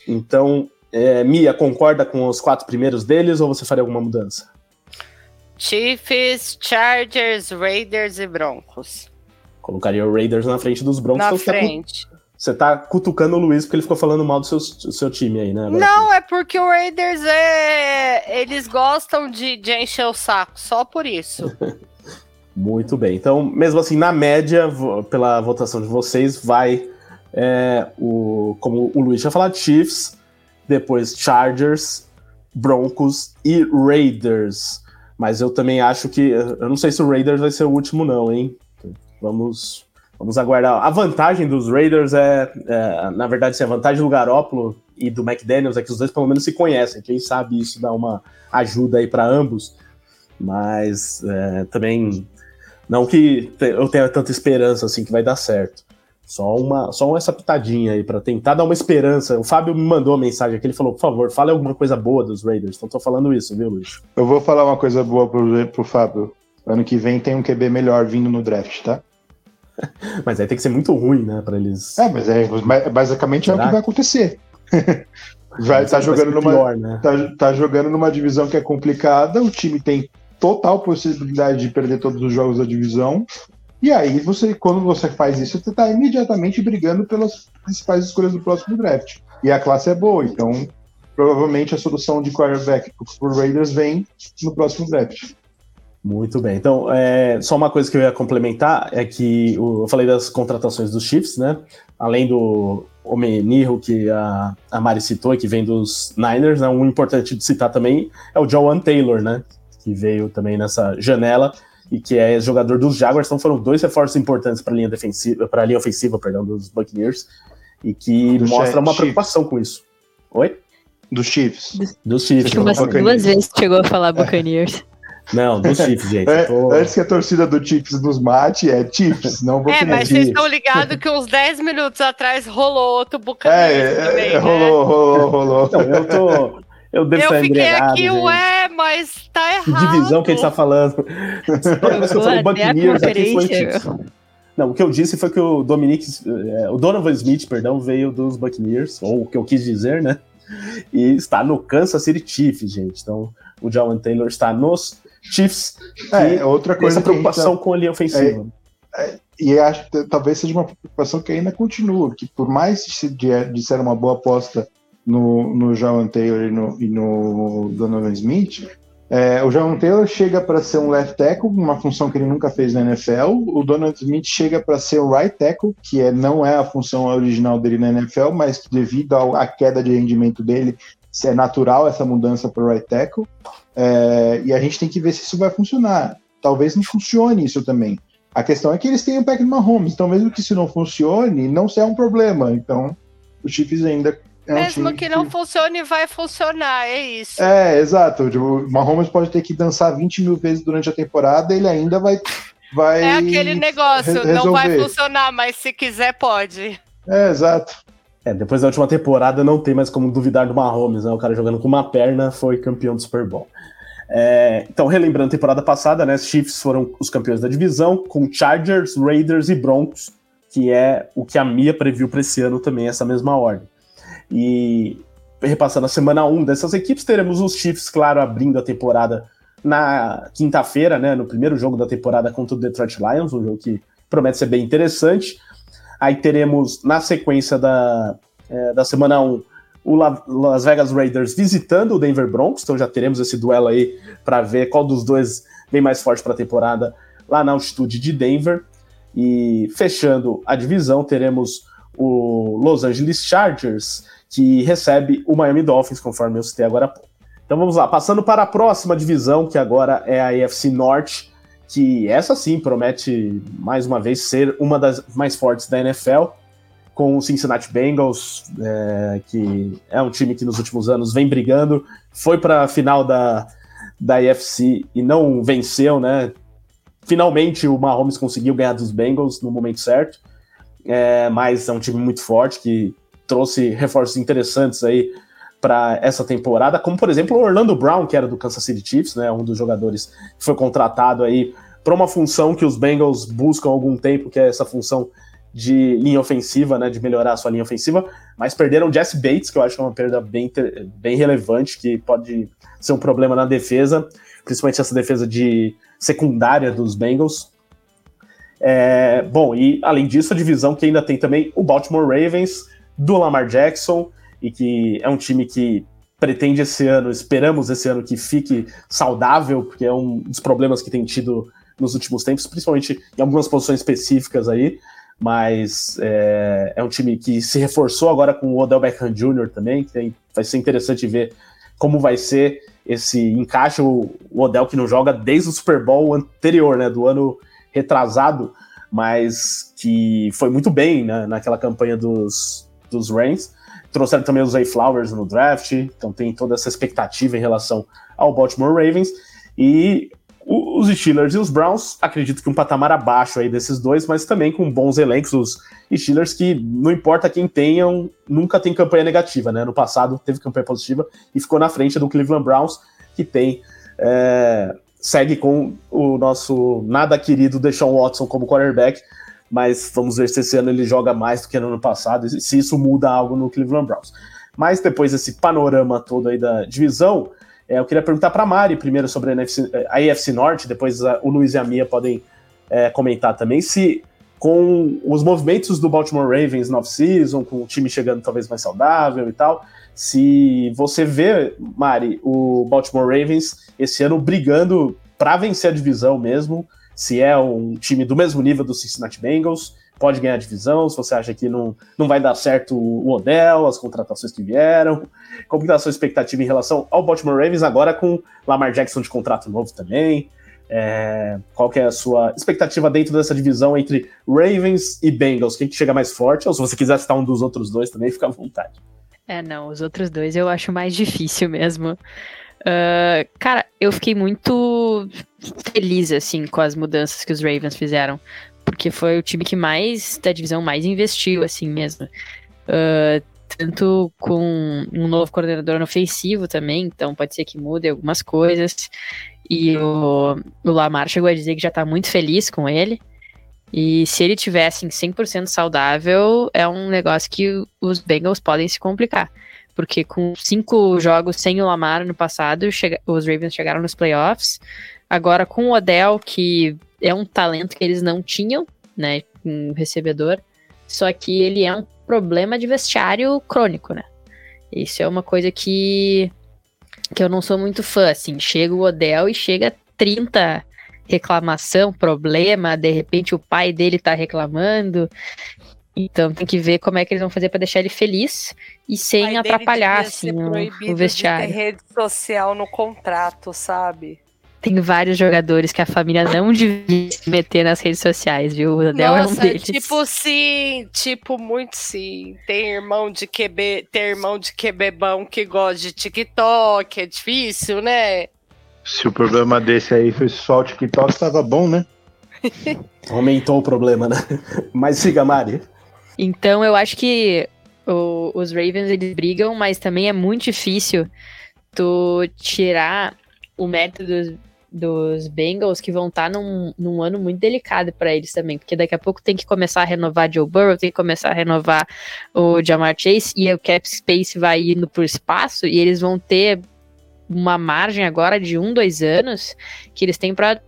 Então, é, Mia, concorda com os quatro primeiros deles ou você faria alguma mudança? Chiefs, Chargers, Raiders e Broncos. Colocaria o Raiders na frente dos Broncos. Na então frente. Tá você tá cutucando o Luiz porque ele ficou falando mal do seu, do seu time aí, né? Agora não, é porque o Raiders é. Eles gostam de, de encher o saco, só por isso. Muito bem. Então, mesmo assim, na média, pela votação de vocês, vai é, o. Como o Luiz já falou, Chiefs, depois Chargers, Broncos e Raiders. Mas eu também acho que. Eu não sei se o Raiders vai ser o último, não, hein? Vamos Vamos aguardar. A vantagem dos Raiders é, é, na verdade, assim, a vantagem do Garópolo e do McDaniels é que os dois pelo menos se conhecem. Quem sabe isso dá uma ajuda aí para ambos. Mas é, também não que eu tenha tanta esperança assim que vai dar certo. Só uma, só essa pitadinha aí para tentar dar uma esperança. O Fábio me mandou uma mensagem aqui, ele falou: "Por favor, fale alguma coisa boa dos Raiders". Então tô falando isso, viu, Luiz? Eu vou falar uma coisa boa pro, pro Fábio. Ano que vem tem um QB melhor vindo no draft, tá? mas aí tem que ser muito ruim, né, para eles. É, mas é basicamente Será? é o que vai acontecer. vai tá jogando numa pior, né? tá, tá jogando numa divisão que é complicada, o time tem total possibilidade de perder todos os jogos da divisão. E aí você, quando você faz isso, você está imediatamente brigando pelas principais escolhas do próximo draft. E a classe é boa, então provavelmente a solução de quarterback para Raiders vem no próximo draft. Muito bem. Então, é, só uma coisa que eu ia complementar é que o, eu falei das contratações dos Chiefs, né? Além do Omenirro, que a, a Mari citou, que vem dos Niners, né? um importante de citar também é o Joan Taylor, né? Que veio também nessa janela e que é jogador dos Jaguars. Então, foram dois reforços importantes para a linha defensiva, para a linha ofensiva, perdão, dos Buccaneers, e que do mostra uma preocupação com isso. Oi? Dos Chiefs. Dos Chiefs. Umas duas vezes chegou a falar Buccaneers. Não, dos Chiefs, gente. É, tô... Antes que a torcida do Chiefs nos mate, é Chiefs, não vou É, mas vocês estão ligados que uns 10 minutos atrás rolou outro Buccaneers é, também, é, rolou, né? rolou, rolou. Não, eu tô... Eu, devo eu fiquei aqui, gente. ué, mas tá errado. Que divisão que a gente tá falando? o Buccaneers aqui foi Chiefs. Não, o que eu disse foi que o Dominic, é, o Donovan Smith, perdão, veio dos Buccaneers, ou o que eu quis dizer, né? E está no Kansas City Chiefs, gente. Então, o John Taylor está nos Chiefs. É, outra coisa. Essa preocupação tá, com a linha ofensiva. e acho que talvez seja uma preocupação que ainda continua, que por mais de, de ser uma boa aposta no, no John Taylor e no, e no Donovan Smith, é, o John Taylor chega para ser um left tackle, uma função que ele nunca fez na NFL. O Donald Smith chega para ser um right tackle, que é, não é a função original dele na NFL, mas devido à queda de rendimento dele, é natural essa mudança para right tackle. É, e a gente tem que ver se isso vai funcionar. Talvez não funcione isso também. A questão é que eles têm o Patrick Mahomes, então mesmo que isso não funcione, não será um problema. Então, os Chiefs ainda é Mesmo que não que... funcione, vai funcionar, é isso. É, exato. O Mahomes pode ter que dançar 20 mil vezes durante a temporada, ele ainda vai. vai é aquele negócio, re não vai funcionar, mas se quiser, pode. É, exato. É, depois da última temporada não tem mais como duvidar do Mahomes, né? O cara jogando com uma perna foi campeão do Super Bowl. É, então, relembrando a temporada passada, né? Os Chiefs foram os campeões da divisão, com Chargers, Raiders e Broncos, que é o que a Mia previu para esse ano também, essa mesma ordem. E repassando a semana 1 dessas equipes, teremos os Chiefs, claro, abrindo a temporada na quinta-feira, né, no primeiro jogo da temporada contra o Detroit Lions, um jogo que promete ser bem interessante. Aí teremos, na sequência da, é, da semana 1, o La Las Vegas Raiders visitando o Denver Broncos, então já teremos esse duelo aí para ver qual dos dois vem mais forte para a temporada lá na altitude de Denver. E fechando a divisão, teremos o Los Angeles Chargers que recebe o Miami Dolphins, conforme eu citei agora há pouco. Então vamos lá, passando para a próxima divisão, que agora é a AFC Norte, que essa sim promete mais uma vez ser uma das mais fortes da NFL, com o Cincinnati Bengals, é, que é um time que nos últimos anos vem brigando, foi para a final da, da AFC e não venceu, né? Finalmente o Mahomes conseguiu ganhar dos Bengals no momento certo, é, mas é um time muito forte que trouxe reforços interessantes aí para essa temporada, como por exemplo o Orlando Brown, que era do Kansas City Chiefs, né, um dos jogadores que foi contratado aí para uma função que os Bengals buscam há algum tempo, que é essa função de linha ofensiva, né, de melhorar a sua linha ofensiva, mas perderam Jesse Bates, que eu acho que é uma perda bem, bem relevante, que pode ser um problema na defesa, principalmente essa defesa de secundária dos Bengals. É, bom, e além disso, a divisão que ainda tem também o Baltimore Ravens, do Lamar Jackson e que é um time que pretende esse ano, esperamos esse ano que fique saudável, porque é um dos problemas que tem tido nos últimos tempos, principalmente em algumas posições específicas aí, mas é, é um time que se reforçou agora com o Odell Beckham Jr. também, que tem, vai ser interessante ver como vai ser esse encaixe, o, o Odell que não joga desde o Super Bowl anterior, né, do ano retrasado, mas que foi muito bem né, naquela campanha dos, dos Rams. Trouxeram também os Zay Flowers no draft, então tem toda essa expectativa em relação ao Baltimore Ravens. E os Steelers e os Browns, acredito que um patamar abaixo aí desses dois, mas também com bons elencos. Os Steelers que, não importa quem tenham, nunca tem campanha negativa, né? No passado teve campanha positiva e ficou na frente do Cleveland Browns, que tem. É, segue com o nosso nada querido Deshaun Watson como quarterback, mas vamos ver se esse ano ele joga mais do que no ano passado e se isso muda algo no Cleveland Browns. Mas depois desse panorama todo aí da divisão, é, eu queria perguntar para Mari primeiro sobre a, NFC, a AFC Norte, depois a, o Luiz e a Mia podem é, comentar também, se com os movimentos do Baltimore Ravens no off-season, com o time chegando talvez mais saudável e tal, se você vê, Mari, o Baltimore Ravens esse ano brigando para vencer a divisão mesmo, se é um time do mesmo nível do Cincinnati Bengals, pode ganhar a divisão, se você acha que não, não vai dar certo o Odell, as contratações que vieram, como está a sua expectativa em relação ao Baltimore Ravens, agora com Lamar Jackson de contrato novo também, é, qual que é a sua expectativa dentro dessa divisão entre Ravens e Bengals? Quem que chega mais forte? Ou se você quiser citar um dos outros dois também, fica à vontade. É, não, os outros dois eu acho mais difícil mesmo. Uh, cara, eu fiquei muito feliz, assim, com as mudanças que os Ravens fizeram. Porque foi o time que mais, da divisão, mais investiu, assim mesmo. Uh, tanto com um novo coordenador ofensivo também, então pode ser que mude algumas coisas. E o, o Lamar chegou a dizer que já tá muito feliz com ele. E se ele tivesse em 100% saudável, é um negócio que os Bengals podem se complicar porque com cinco jogos sem o Lamar no passado, os Ravens chegaram nos playoffs. Agora com o Odell, que é um talento que eles não tinham né? Um recebedor. Só que ele é um problema de vestiário crônico, né? Isso é uma coisa que, que eu não sou muito fã, assim. Chega o Odell e chega 30 reclamação, problema, de repente o pai dele tá reclamando. Então tem que ver como é que eles vão fazer para deixar ele feliz e sem atrapalhar assim, o, o vestiário. De ter rede social no contrato, sabe? Tem vários jogadores que a família não devia se meter nas redes sociais, viu? O Adel é um deles. Tipo, sim, tipo, muito sim. Tem irmão de QB, tem irmão de QBbão que gosta de TikTok, é difícil, né? Se o problema desse aí foi só o TikTok, tava bom, né? Aumentou o problema, né? Mas siga, Mari. Então eu acho que o, os Ravens eles brigam, mas também é muito difícil tu tirar o mérito dos, dos Bengals que vão estar tá num, num ano muito delicado para eles também, porque daqui a pouco tem que começar a renovar Joe Burrow, tem que começar a renovar o Jamar Chase e o cap space vai indo por espaço e eles vão ter uma margem agora de um, dois anos que eles têm para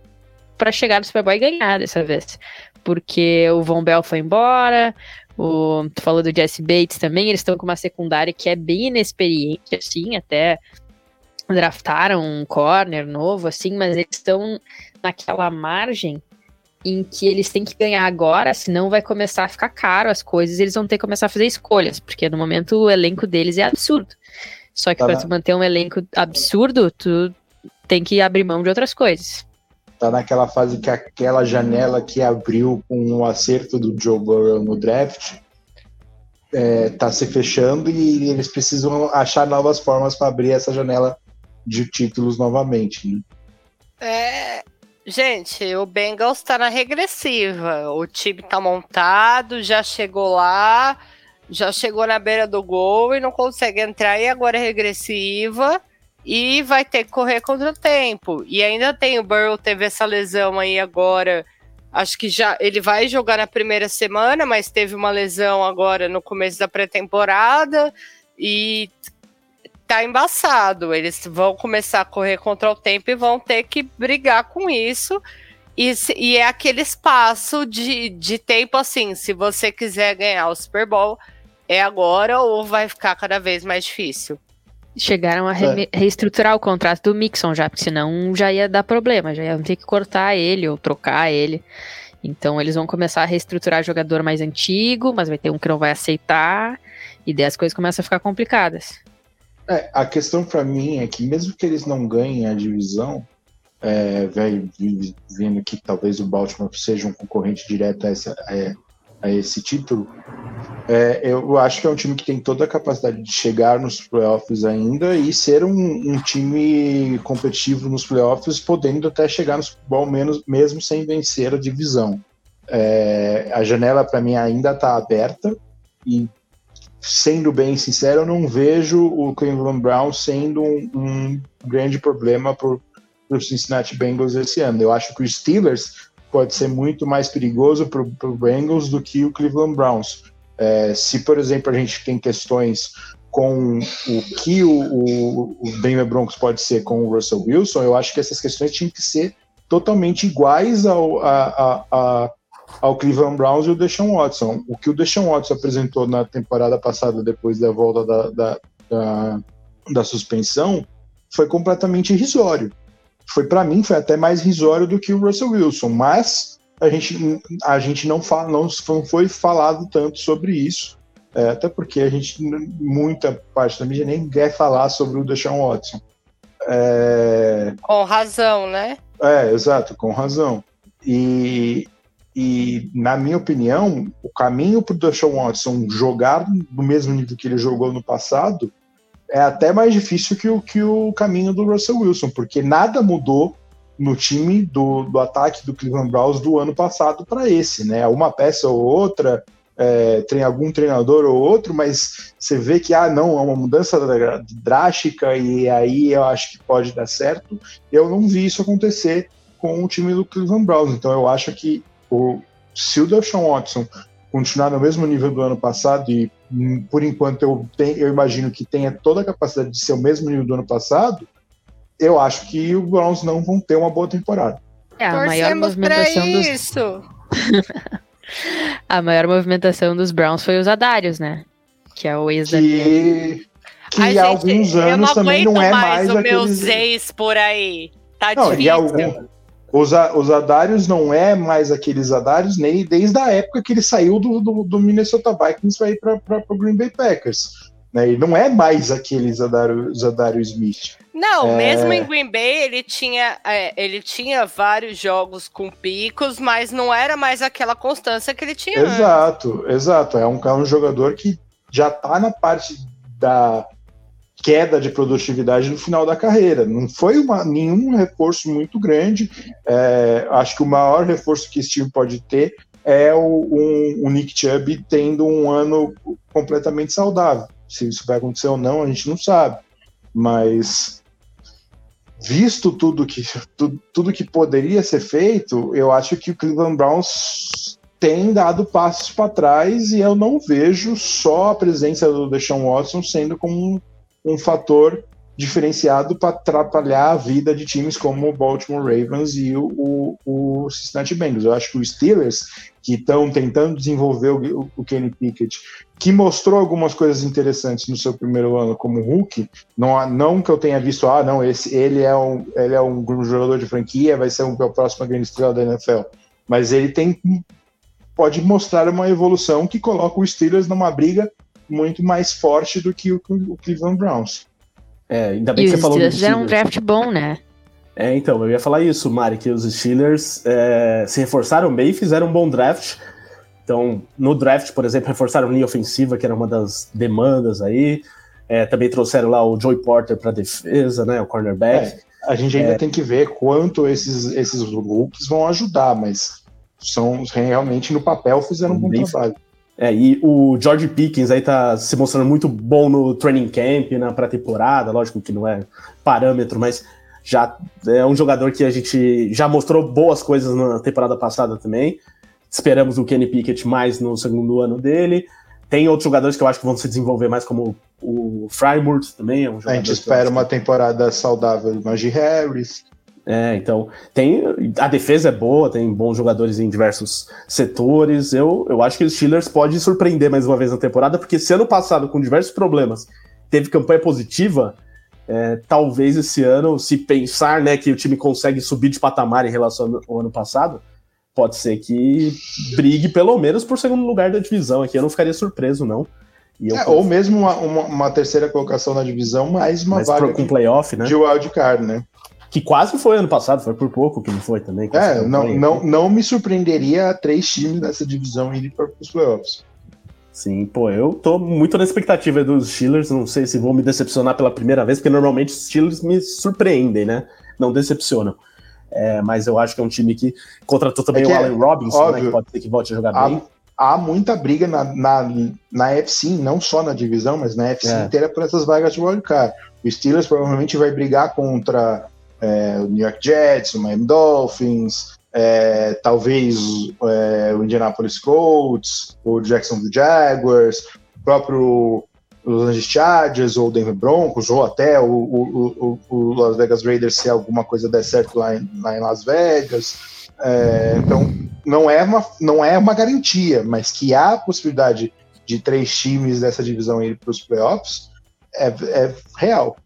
para chegar no Super Bowl e ganhar dessa vez. Porque o Von Bell foi embora, o, tu falou do Jesse Bates também, eles estão com uma secundária que é bem inexperiente, assim, até draftaram um corner novo, assim, mas eles estão naquela margem em que eles têm que ganhar agora, senão vai começar a ficar caro as coisas e eles vão ter que começar a fazer escolhas, porque no momento o elenco deles é absurdo. Só que tá para tu manter um elenco absurdo, tu tem que abrir mão de outras coisas. Tá naquela fase que aquela janela que abriu com o acerto do Joe Burrow no draft é, tá se fechando e eles precisam achar novas formas para abrir essa janela de títulos novamente. Né? É, gente, o Bengals está na regressiva. O time tá montado, já chegou lá, já chegou na beira do gol e não consegue entrar e agora é regressiva e vai ter que correr contra o tempo. E ainda tem o Burrow teve essa lesão aí agora. Acho que já ele vai jogar na primeira semana, mas teve uma lesão agora no começo da pré-temporada e tá embaçado. Eles vão começar a correr contra o tempo e vão ter que brigar com isso. E, e é aquele espaço de, de tempo assim: se você quiser ganhar o Super Bowl, é agora ou vai ficar cada vez mais difícil? Chegaram a re é. reestruturar o contrato do Mixon já, porque senão já ia dar problema, já iam ter que cortar ele ou trocar ele. Então eles vão começar a reestruturar jogador mais antigo, mas vai ter um que não vai aceitar, e daí as coisas começam a ficar complicadas. É, a questão para mim é que mesmo que eles não ganhem a divisão, é, vendo que talvez o Baltimore seja um concorrente direto a, essa, a, a esse título, é, eu acho que é um time que tem toda a capacidade de chegar nos playoffs ainda e ser um, um time competitivo nos playoffs, podendo até chegar no Super Bowl menos, mesmo sem vencer a divisão. É, a janela para mim ainda está aberta e sendo bem sincero, eu não vejo o Cleveland Browns sendo um, um grande problema para o Cincinnati Bengals esse ano. Eu acho que o Steelers pode ser muito mais perigoso para o Bengals do que o Cleveland Browns. É, se, por exemplo, a gente tem questões com o que o, o, o Denver Broncos pode ser com o Russell Wilson, eu acho que essas questões tinham que ser totalmente iguais ao, a, a, a ao Cleveland Browns e o Deshaun Watson. O que o Deshaun Watson apresentou na temporada passada, depois da volta da, da, da, da suspensão, foi completamente irrisório. Foi para mim foi até mais risório do que o Russell Wilson, mas a gente, a gente não, fala, não foi falado tanto sobre isso, é, até porque a gente, muita parte da mídia nem quer falar sobre o Deshaun Watson. É... Com razão, né? É, exato, com razão. E, e, na minha opinião, o caminho para o Deshaun Watson jogar no mesmo nível que ele jogou no passado é até mais difícil que o, que o caminho do Russell Wilson, porque nada mudou no time do, do ataque do Cleveland Browns do ano passado para esse, né? Uma peça ou outra, é, tem algum treinador ou outro, mas você vê que, ah, não, é uma mudança drástica e aí eu acho que pode dar certo. Eu não vi isso acontecer com o time do Cleveland Browns, então eu acho que o, se o Deshaun Watson continuar no mesmo nível do ano passado, e por enquanto eu, tenho, eu imagino que tenha toda a capacidade de ser o mesmo nível do ano passado, eu acho que os Browns não vão ter uma boa temporada. É, a maior movimentação dos... isso. A maior movimentação dos Browns foi os Adários, né? Que é o ex da Que, que Ai, há gente, alguns eu anos não também aguento não é mais mais o aqueles... meu ex por aí. Tá Não, e difícil. algum, os, os Adários não é mais aqueles Adários nem desde a época que ele saiu do, do, do Minnesota Vikings para ir para o Green Bay Packers. Né? E não é mais aqueles Adário, Adário Smith. Não, É. mesmo em Green Bay ele tinha, é, ele tinha vários jogos com picos, mas não era mais aquela constância que ele tinha antes. Exato, exato. É um, é um jogador que já está na parte da queda de produtividade no final da carreira. Não foi uma, nenhum reforço muito grande. É, acho que o maior reforço que esse time pode ter é o, um, o Nick Chubb tendo um ano completamente saudável. Se isso vai acontecer ou não, a gente não sabe. Mas visto tudo que tudo, tudo que poderia ser feito, eu acho que o Cleveland Browns tem dado passos para trás e eu não vejo só a presença do Deshaun Watson sendo como um, fator diferenciado para atrapalhar a vida de times como o Baltimore Ravens e o, o, o Cincinnati Bengals. Eu acho que os Steelers, que estão tentando desenvolver o, o Kenny Pickett, que mostrou algumas coisas interessantes no seu primeiro ano como Hulk, não, não que eu tenha visto, ah, não, esse, ele, é um, ele é um jogador de franquia, vai ser um, a próxima grande estrela da NFL, mas ele tem pode mostrar uma evolução que coloca o Steelers numa briga muito mais forte do que o, o Cleveland Browns. É, ainda bem E que você falou Steelers dos fizeram um Steelers. draft bom, né? É, então, eu ia falar isso, Mari, que os Steelers é, se reforçaram bem e fizeram um bom draft. Então, no draft, por exemplo, reforçaram a linha ofensiva, que era uma das demandas aí. É, também trouxeram lá o Joey Porter para defesa, né, o cornerback. A gente ainda tem que ver quanto esses, esses rookies vão ajudar, mas são realmente no papel fizeram um bom trabalho. É, e o George Pickens aí tá se mostrando muito bom no training camp, na pré-temporada, lógico que não é parâmetro, mas já é um jogador que a gente já mostrou boas coisas na temporada passada também. Esperamos o Kenny Pickett mais no segundo ano dele. Tem outros jogadores que eu acho que vão se desenvolver mais, como o Frymouth também, é um A gente espera uma temporada saudável do Najee Harris. É, então, tem a defesa é boa, tem bons jogadores em diversos setores. Eu, eu acho que os Steelers podem surpreender mais uma vez na temporada, porque se ano passado, com diversos problemas, teve campanha positiva, é, talvez esse ano, se pensar né, que o time consegue subir de patamar em relação ao ano passado, pode ser que brigue pelo menos por segundo lugar da divisão aqui. Eu não ficaria surpreso, não. É, ou mesmo uma, uma- uma terceira colocação na divisão, mais uma mas vaga com playoff, né? de wildcard, né? Que quase foi ano passado, foi por pouco que não foi também. É, não, não, não me surpreenderia três times nessa divisão irem para os playoffs. Sim, pô, eu tô muito na expectativa dos Steelers, não sei se vão me decepcionar pela primeira vez, porque normalmente os Steelers me surpreendem, né? Não decepcionam. É, mas eu acho que é um time que contratou também É que o é Allen Robinson, né? óbvio. Que pode ser que volte a jogar Há, bem. há muita briga na, na, na FC, não só na divisão, mas na FC É. inteira por essas vagas de wildcard. O Steelers provavelmente vai brigar contra é, o New York Jets, o Miami Dolphins, é, talvez é, o Indianapolis Colts, o Jacksonville Jaguars, o próprio Los Angeles Chargers, ou Denver Broncos, ou até o, o, o, o Las Vegas Raiders se alguma coisa der certo lá em, lá em Las Vegas. É, então, não é, uma, não é uma garantia, mas que há a possibilidade de três times dessa divisão ir para os playoffs é, é real.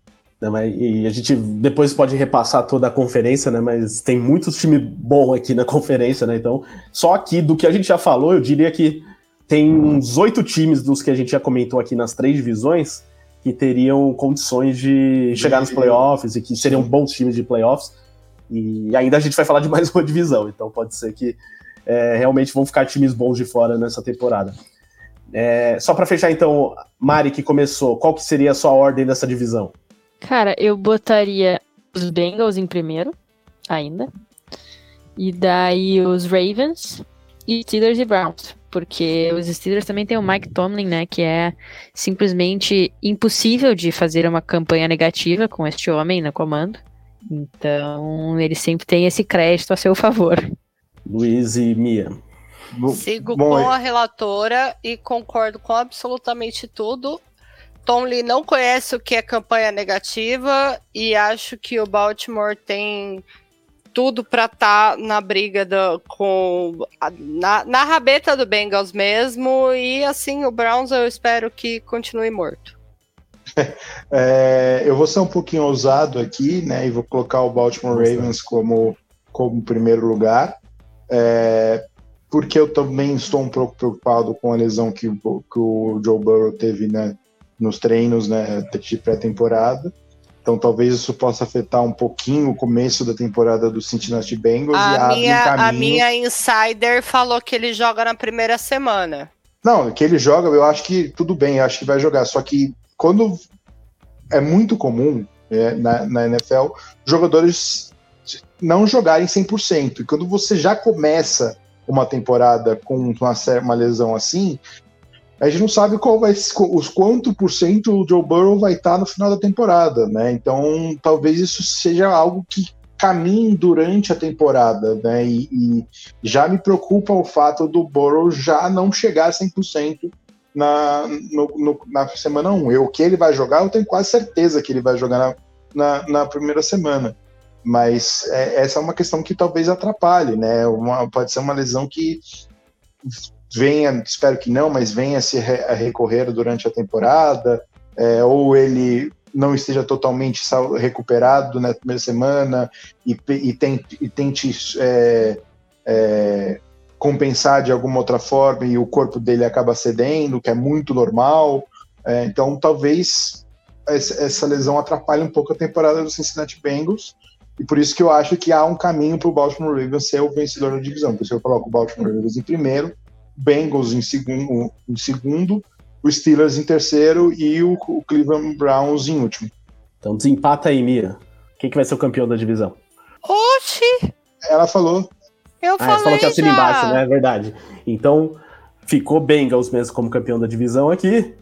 Né, mas- E a gente depois pode repassar toda a conferência, né? Mas tem muitos times bons aqui na conferência, né? Então, só aqui do que a gente já falou, eu diria que tem uns oito times dos que a gente já comentou aqui nas três divisões que teriam condições de chegar nos playoffs e que seriam bons times de playoffs. E ainda a gente vai falar de mais uma divisão, então pode ser que é, realmente vão ficar times bons de fora nessa temporada. É, só para fechar, então, Mari, que começou, qual que seria a sua ordem dessa divisão? Cara, eu botaria os Bengals em primeiro, ainda. E daí os Ravens e Steelers e Browns. Porque os Steelers também tem o Mike Tomlin, né? Que é simplesmente impossível de fazer uma campanha negativa com este homem no comando. Então, ele sempre tem esse crédito a seu favor. Luiz e Mia. Sigo Bom, com a relatora e concordo com absolutamente tudo. Tom Lee não conhece o que é campanha negativa e acho que o Baltimore tem tudo para estar tá na briga do, com na, na rabeta do Bengals mesmo e assim o Browns eu espero que continue morto. É, eu vou ser um pouquinho ousado aqui, né? E vou colocar o Baltimore Ravens como, como primeiro lugar. É, porque eu também estou um pouco preocupado com a lesão que, que o Joe Burrow teve né, nos treinos né, de pré-temporada. Então talvez isso possa afetar um pouquinho o começo da temporada do Cincinnati Bengals a e minha, um. A minha insider falou que ele joga na primeira semana. Não, que ele joga, eu acho que tudo bem, eu acho que vai jogar. Só que quando é muito comum é, na, na NFL jogadores não jogarem 100%. E quando você já começa uma temporada com uma, uma lesão assim, a gente não sabe qual vai os quanto por cento o Joe Burrow vai estar no final da temporada, né? Então, talvez isso seja algo que caminhe durante a temporada, né? E, e já me preocupa o fato do Burrow já não chegar a 100% na, no, no, na semana 1. Eu, que ele vai jogar, eu tenho quase certeza que ele vai jogar na, na, na primeira semana. Mas é, essa é uma questão que talvez atrapalhe, né? Uma, pode ser uma lesão que venha, espero que não, mas venha se re, a recorrer durante a temporada, é, ou ele não esteja totalmente recuperado na primeira semana e, e tente, e tente é, é, compensar de alguma outra forma e o corpo dele acaba cedendo, que é muito normal. É, então, talvez essa lesão atrapalhe um pouco a temporada do Cincinnati Bengals. E por isso que eu acho que há um caminho para o Baltimore Ravens ser o vencedor da divisão. Por isso eu coloco o Baltimore Ravens em primeiro Bengals em segundo, em segundo o Steelers em terceiro e o, o Cleveland Browns em último. Então desempata aí, Mia. Quem que vai ser o campeão da divisão? Oxi! Ela falou. Eu ah, falei falou que assina embaixo, né? É verdade. Então, ficou Bengals mesmo como campeão da divisão aqui.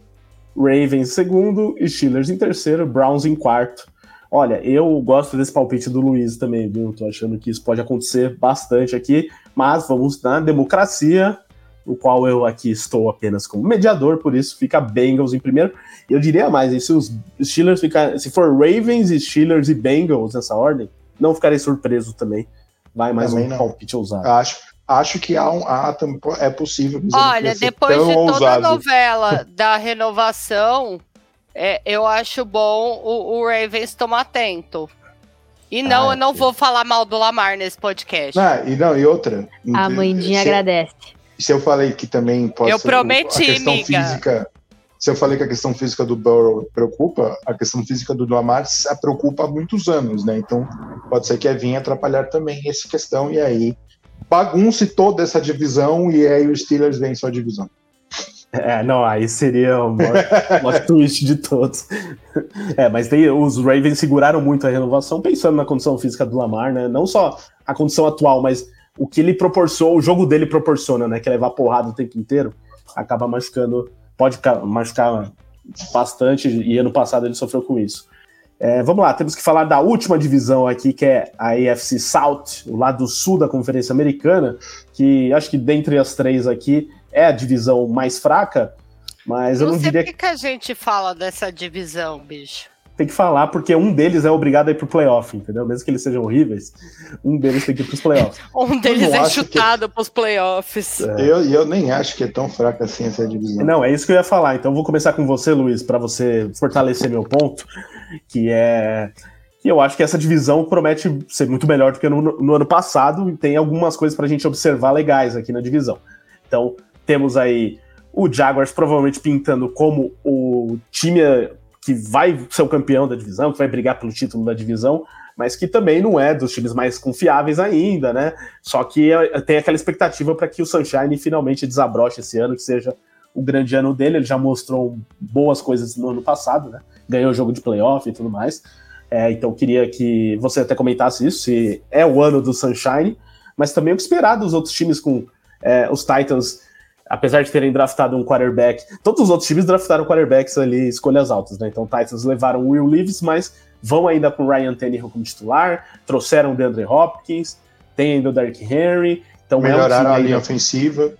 Ravens em segundo, Steelers em terceiro, Browns em quarto. Olha, eu gosto desse palpite do Luiz também, viu? Tô achando que isso pode acontecer bastante aqui, mas vamos na democracia o qual eu aqui estou apenas como mediador, por isso fica Bengals em primeiro. Eu diria mais, se os Steelers ficar, se for Ravens, Steelers e Bengals nessa ordem, não ficarei surpreso também. Vai mais também um não. palpite ousado. Acho, acho que há um, há, é possível. Olha, depois de toda ousado. a novela da renovação, é, eu acho bom o, o Ravens tomar atento. E não, ah, eu não vou falar mal do Lamar nesse podcast. Ah, e não, e outra. A mãendinha agradece se eu falei que também pode eu ser prometi, a questão amiga. física. Se eu falei que a questão física do Burrow preocupa, a questão física do Lamar a preocupa há muitos anos, né? Então pode ser que a vinha atrapalhar também essa questão e aí bagunce toda essa divisão e aí os Steelers vencem a divisão. É, não, aí seria o maior twist de todos. É, mas tem, os Ravens seguraram muito a renovação pensando na condição física do Lamar, né? Não só a condição atual, mas o que ele proporciona, o jogo dele proporciona, né? Que é levar porrada o tempo inteiro, acaba machucando, pode machucar bastante, e ano passado ele sofreu com isso. É, vamos lá, temos que falar da última divisão aqui, que é a AFC South, o lado sul da Conferência Americana, que acho que dentre as três aqui é a divisão mais fraca, mas eu não, não sei diria... por que a gente fala dessa divisão, bicho tem que falar, porque um deles é obrigado a ir pro playoff, entendeu? Mesmo que eles sejam horríveis, um deles tem que ir pros playoffs. um deles é chutado que... pros playoffs. É. Eu, eu nem acho que é tão fraca assim essa divisão. Não, é isso que eu ia falar. Então vou começar com você, Luiz, para você fortalecer meu ponto, que é que eu acho que essa divisão promete ser muito melhor do que no, no ano passado e tem algumas coisas para a gente observar legais aqui na divisão. Então, temos aí o Jaguars provavelmente pintando como o time que vai ser o campeão da divisão, que vai brigar pelo título da divisão, mas que também não é dos times mais confiáveis ainda, né? Só que é, tem aquela expectativa para que o Sunshine finalmente desabroche esse ano, que seja o grande ano dele. Ele já mostrou boas coisas no ano passado, né? Ganhou o jogo de playoff e tudo mais. É, então queria que você até comentasse isso, se é o ano do Sunshine, mas também o que esperar dos outros times com é, os Titans apesar de terem draftado um quarterback, todos os outros times draftaram quarterbacks ali, escolhas altas, né? Então, Titans levaram o Will Leaves, mas vão ainda com o Ryan Tannehill como titular, trouxeram o DeAndre Hopkins, tem ainda o Derrick Henry. Então Melhoraram é um a linha ofensiva.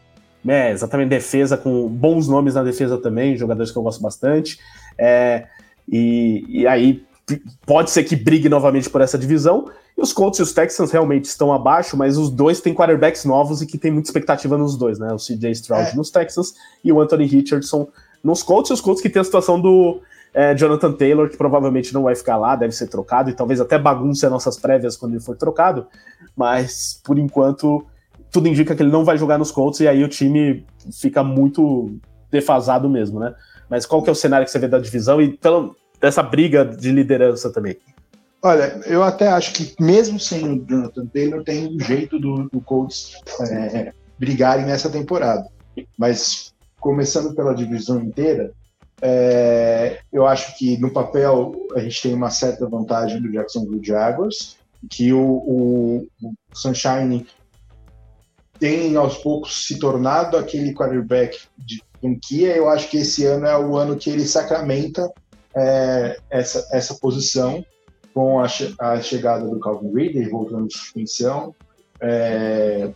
É, exatamente, defesa, com bons nomes na defesa também, jogadores que eu gosto bastante. É, e, e aí pode ser que brigue novamente por essa divisão. E os Colts e os Texans realmente estão abaixo, mas os dois têm quarterbacks novos e que tem muita expectativa nos dois, né? O CJ Stroud é. nos Texans e o Anthony Richardson nos Colts. E os Colts que tem a situação do é, Jonathan Taylor, que provavelmente não vai ficar lá, deve ser trocado e talvez até bagunce as nossas prévias quando ele for trocado. Mas por enquanto tudo indica que ele não vai jogar nos Colts e aí o time fica muito defasado mesmo, né? Mas qual que é o cenário que você vê da divisão e dessa briga de liderança também? Olha, eu até acho que mesmo sem o Jonathan Taylor, tem um jeito do, do Colts é, brigarem nessa temporada. Mas começando pela divisão inteira, é, eu acho que no papel a gente tem uma certa vantagem do Jacksonville Jaguars, que o, o, o Sunshine tem aos poucos se tornado aquele quarterback de franquia. Eu acho que esse ano é o ano que ele sacramenta é, essa, essa posição com a, a chegada do Calvin Ridley, voltando de suspensão, é,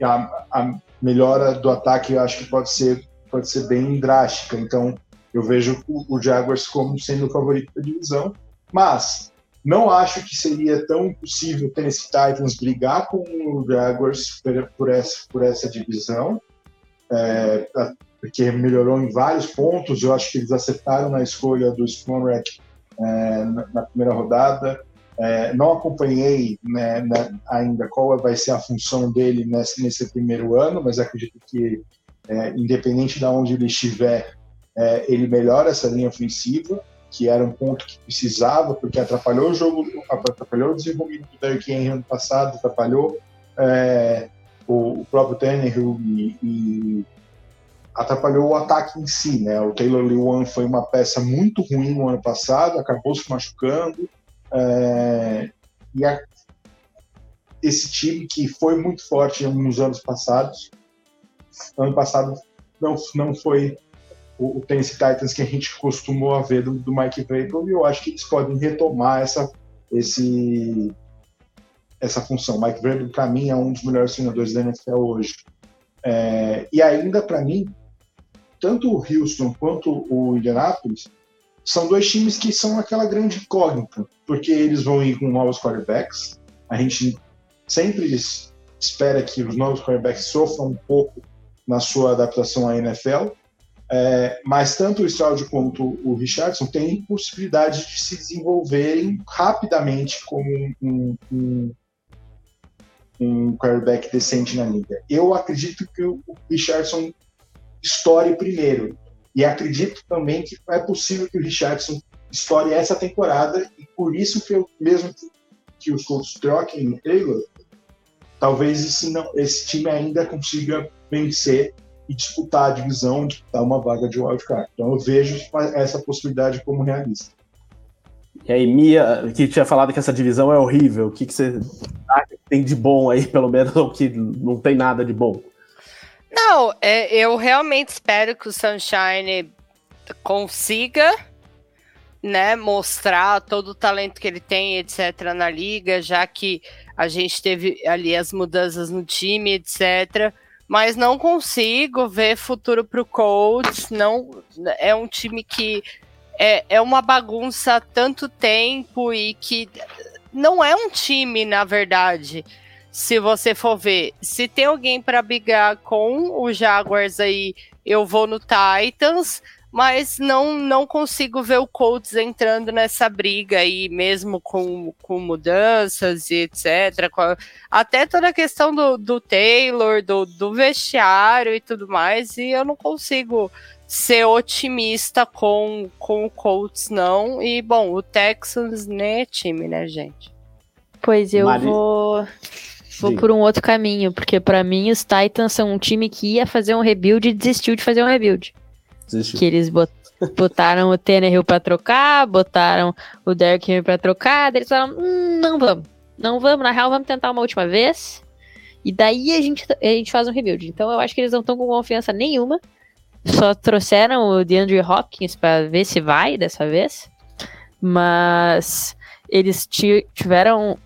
a, a, melhora do ataque eu acho que pode ser, pode ser bem drástica. Então, eu vejo o, o Jaguars como sendo o favorito da divisão, mas não acho que seria tão impossível o Tennessee Titans brigar com o Jaguars por, por essa, por essa divisão, é, porque melhorou em vários pontos. Eu acho que eles acertaram na escolha do Sponrack é, na, primeira rodada. É, não acompanhei né, né, ainda qual vai ser a função dele nesse, nesse primeiro ano, mas acredito que, é, independente de onde ele estiver, é, ele melhora essa linha ofensiva, que era um ponto que precisava, porque atrapalhou o jogo, atrapalhou o desenvolvimento do Derrick Henry ano passado, atrapalhou é, o, o, próprio Tannehill e, e atrapalhou o ataque em si, né? O Taylor Lewan foi uma peça muito ruim no ano passado, acabou se machucando, é, e a, esse time que foi muito forte nos anos passados, ano passado não, não foi o, o Tennessee Titans que a gente costumou a ver do, do Mike Vrabel, e eu acho que eles podem retomar essa, esse, essa função. Mike Vrabel, para mim, é um dos melhores treinadores da NFL hoje. É, e ainda, para mim, tanto o Houston quanto o Indianapolis são dois times que são aquela grande incógnita, porque eles vão ir com novos quarterbacks. A gente sempre espera que os novos quarterbacks sofram um pouco na sua adaptação à NFL, é, mas tanto o Stroud quanto o Richardson têm possibilidade de se desenvolverem rapidamente como um, um, um quarterback decente na liga. Eu acredito que o Richardson estoure primeiro. E acredito também que é possível que o Richardson estoure essa temporada, e por isso que eu, mesmo que os Colts troquem o Taylor, talvez esse, não, esse time ainda consiga vencer e disputar a divisão, disputar uma vaga de wildcard. Então eu vejo essa possibilidade como realista. E aí, Mia, que tinha falado que essa divisão é horrível, o que, que você que tem de bom aí, pelo menos, ou que não tem nada de bom? Não, é, eu realmente espero que o Sunshine consiga né, mostrar todo o talento que ele tem, etc., na liga, já que a gente teve ali as mudanças no time, etc. Mas não consigo ver futuro para o Colts. Não é um time que é, é uma bagunça há tanto tempo e que não é um time, na verdade se você for ver, se tem alguém para brigar com o Jaguars aí, eu vou no Titans, mas não não consigo ver o Colts entrando nessa briga aí, mesmo com, com mudanças e etc. Até toda a questão do, do Taylor, do, do vestiário e tudo mais, e eu não consigo ser otimista com, com o Colts, não. E, bom, o Texans nem é time, né, gente? Pois eu Mari... vou vou por um outro caminho, porque para mim os Titans são um time que ia fazer um rebuild e desistiu de fazer um rebuild. Desistiu. Que eles botaram o Tannehill pra trocar, botaram o Derrick Henry pra trocar, eles falaram, hum, não vamos, não vamos, na real vamos tentar uma última vez, e daí a gente, a gente faz um rebuild. Então eu acho que eles não estão com confiança nenhuma, só trouxeram o DeAndre Hopkins para ver se vai dessa vez, mas eles tiveram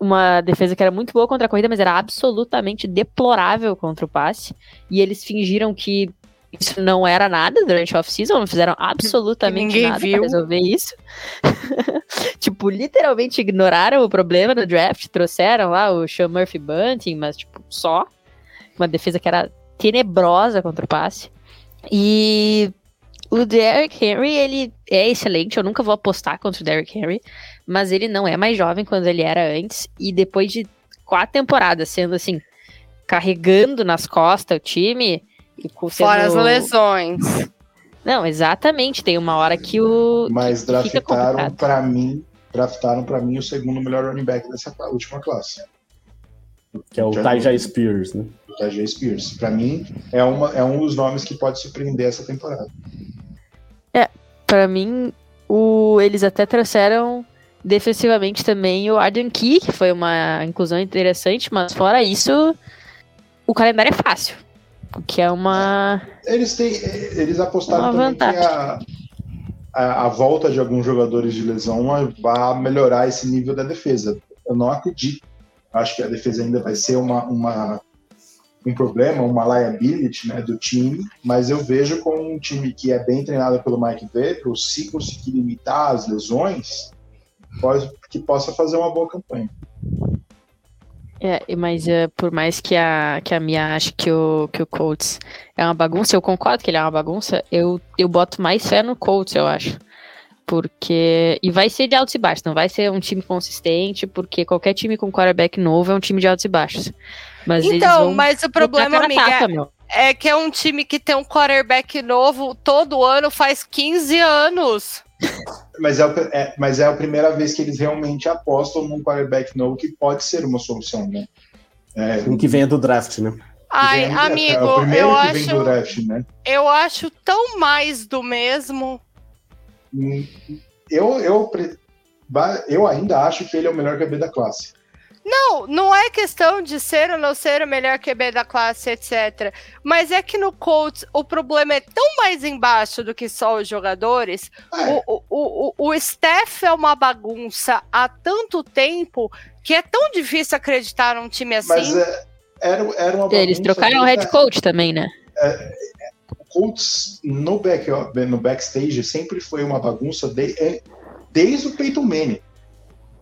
uma defesa que era muito boa contra a corrida, mas era absolutamente deplorável contra o passe. E eles fingiram que isso não era nada durante a off-season, não fizeram absolutamente nada viu. pra resolver isso. tipo, literalmente ignoraram o problema do draft, trouxeram lá o Sean Murphy Bunting, mas, tipo, só. Uma defesa que era tenebrosa contra o passe. E o Derrick Henry, ele é excelente, eu nunca vou apostar contra o Derrick Henry, mas ele não é mais jovem quando ele era antes, e depois de quatro temporadas sendo assim, carregando nas costas o time, e com- Fora as sendo- lesões. Não, exatamente, tem uma hora que o... Mas draftaram pra mim, draftaram para mim o segundo melhor running back dessa última classe, Que é o Tyja vi. Spears, né? o Tajay Spears. Pra mim é uma é um dos nomes que pode surpreender essa temporada. Pra mim, o, eles até trouxeram defensivamente também o Arden Key, que foi uma inclusão interessante, mas fora isso, o calendário é fácil. O que é uma. Eles têm, eles apostaram também vantagem. que a, a, a volta de alguns jogadores de lesão vai melhorar esse nível da defesa. Eu não acredito. Acho que a defesa ainda vai ser uma, uma um problema, uma liability né, do time, mas eu vejo como um time que é bem treinado pelo Mike Vrabel, se conseguir limitar as lesões, pode, que possa fazer uma boa campanha. É, mas é, por mais que a, que a Mia ache que o, que o Colts é uma bagunça, eu concordo que ele é uma bagunça, eu, eu boto mais fé no Colts, eu acho. Porque. E vai ser de altos e baixos, não vai ser um time consistente, porque qualquer time com quarterback novo é um time de altos e baixos. Mas Então, mas o problema, amiga, tapa, é que é um time que tem um quarterback novo todo ano faz 15 anos. Mas é, o- é- mas é a primeira vez que eles realmente apostam num quarterback novo que pode ser uma solução, né? É, Um que venha do draft, né? Ai, vem- amigo, é eu acho, draft, né? eu acho tão mais do mesmo. Hum, Eu, eu, eu ainda acho que ele é o melhor QB da classe. Não, não é questão de ser ou não ser o melhor QB da classe, etc. Mas é que no Colts o problema é tão mais embaixo do que só os jogadores. É, O, o, o, o staff é uma bagunça há tanto tempo que é tão difícil acreditar num time assim. mas é, era, era uma Eles bagunça trocaram o head coach também, né? O Colts no, back, no backstage sempre foi uma bagunça de- é, desde o Peyton Manning.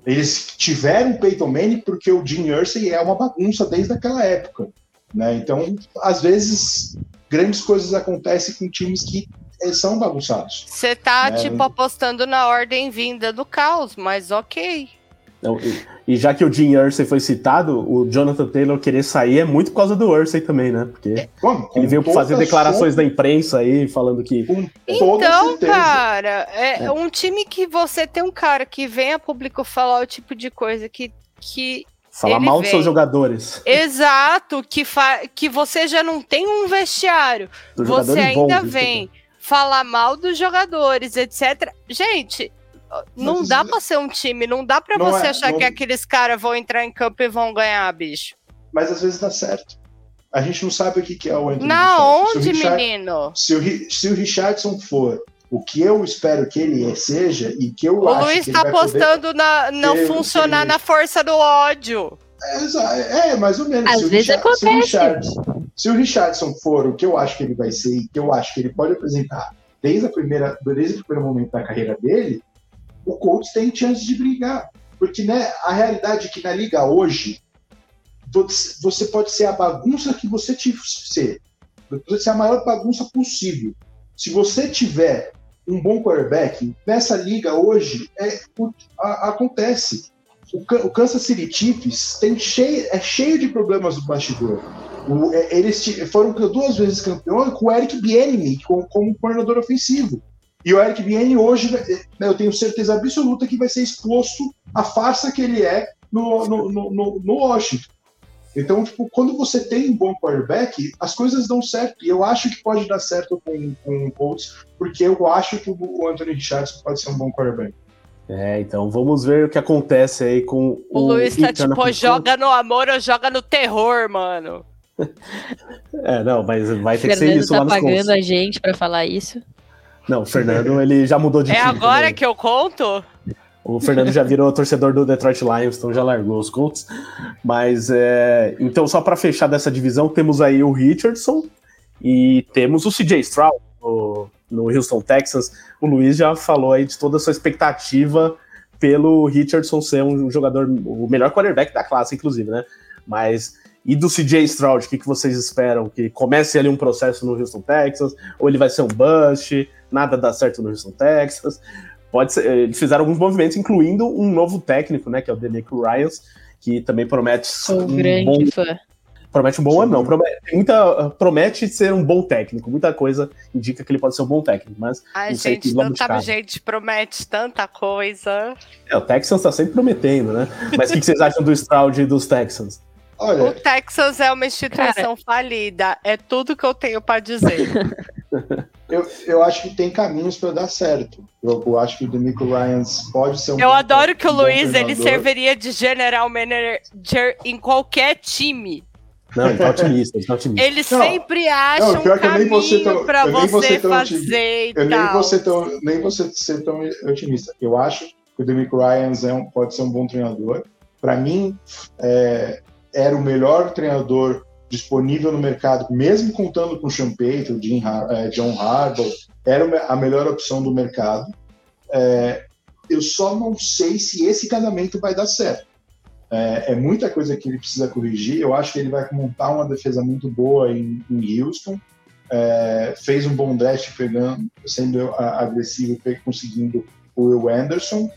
Eles tiveram o Peyton Manning porque o Jim Irsay é uma bagunça desde aquela época. Né? Então, às vezes, grandes coisas acontecem com times que eh, são bagunçados. Você tá, É. tipo, apostando na ordem vinda do caos, mas ok. Então, e, e já que o Jim Irsay foi citado, o Jonathan Taylor querer sair é muito por causa do Irsay também, né? Porque Bom, com ele veio fazer declarações sua- da imprensa aí, falando que Então, cara, é, um time que você tem um cara que vem a público falar o tipo de coisa que. que falar Ele mal dos seus vem. jogadores. exato, que, fa que você já não tem um vestiário. Você ainda bons, vem falar mal dos jogadores, etc. Gente, não dá pra ser um time, não dá pra Não você é, achar não- que aqueles caras vão entrar em campo e vão ganhar, bicho. Mas às vezes dá certo. A gente não sabe o que que é o Anthony Na Richardson. Se o onde, Richard- menino? Se o, se o Richardson for o que eu espero que ele seja e que eu O acho Luiz que tá ele vai poder... apostando na não funcionar na força do ódio. É, exa- é, mais ou menos. Às se o vezes Richard- Se o, acontece. Richardson, se o Richardson for o que eu acho que ele vai ser e que eu acho que ele pode apresentar desde, a primeira, desde o primeiro momento da carreira dele, o Colts tem chance de brigar. Porque né, a realidade é que na liga hoje, você pode ser a bagunça que você tiver. Você pode ser a maior bagunça possível. Se você tiver um bom quarterback, nessa liga hoje, é, a- acontece. O, o Kansas City Chiefs tem cheio, é cheio de problemas no bastidor. O- é, eles foram duas vezes campeões com o Eric Bieniemy como, como coordenador ofensivo. E o Eric Bieniemy hoje, né, eu tenho certeza absoluta que vai ser exposto à farsa que ele é no, no, no, no- Washington. Então, tipo, quando você tem um bom quarterback, as coisas dão certo. E eu acho que pode dar certo com, com o Colts, porque eu acho que o Anthony Richardson pode ser um bom quarterback. É, então vamos ver o que acontece aí com O, Luiz tá tipo, joga no amor ou joga no terror, mano. É, não, mas vai O ter que ser Fernando isso tá lá nos pagando Colts. a gente pra falar isso. Não, o Fernando, ele já mudou de É time agora também. que eu conto? O Fernando já virou torcedor do Detroit Lions, então já largou os Colts. Mas, é... então, só para fechar dessa divisão, temos aí o Richardson E temos o CJ Stroud no, no Houston Texans. O Luiz já falou aí de toda a sua expectativa pelo Richardson ser um jogador, o melhor quarterback da classe, inclusive, né? Mas e do CJ Stroud, o que, que vocês esperam? Que comece ali um processo no Houston Texans? Ou ele vai ser um bust? Nada dá certo no Houston Texans? Pode ser, eles fizeram alguns movimentos, incluindo um novo técnico, né? Que é o Denico Ryans, que também promete. Sou um grande bom, fã. Promete um bom ano, não. Promete, muita, promete ser um bom técnico. Muita coisa indica que ele pode ser um bom técnico, mas. Ai, não gente, não sabe, gente, promete tanta coisa. É, o Texans tá sempre prometendo, né? Mas o que, que vocês acham do Stroud e dos Texans? Olha, o Texas é uma instituição cara... falida. É tudo que eu tenho para dizer. eu, eu acho que tem caminhos para dar certo. Eu, eu, acho que o Demico Ryans pode ser um. Eu adoro que o Luiz ele serviria de general manager em qualquer time. Não, ele tá otimista, ele tá otimista. Ele não, sempre acha não, um caminho para você fazer Eu nem vou, ser tão, nem vou ser tão otimista. Eu acho que o Demico Ryans é um, pode ser um bom treinador. Para mim, é, era o melhor treinador disponível no mercado, mesmo contando com Payton, Jim, é, John Harbaugh, era a melhor opção do mercado. É, eu só não sei se esse casamento vai dar certo. É, é, muita coisa que ele precisa corrigir. Eu acho que ele vai montar uma defesa muito boa em, em Houston. É, fez um bom draft pegando, sendo agressivo conseguindo o Will Anderson.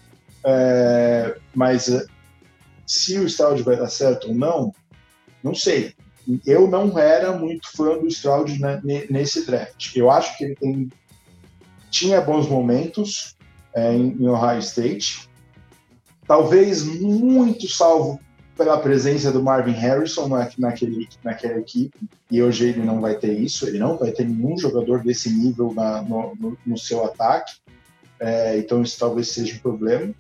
É, mas se o Stroud vai dar certo ou não, não sei. Eu não era muito fã do Stroud nesse draft. Eu acho que ele tem, tinha bons momentos é, em, Ohio State, talvez muito salvo pela presença do Marvin Harrison naquele, naquela equipe, e hoje ele não vai ter isso, ele não vai ter nenhum jogador desse nível na, no, no, no, seu ataque, é, então isso talvez seja um problema.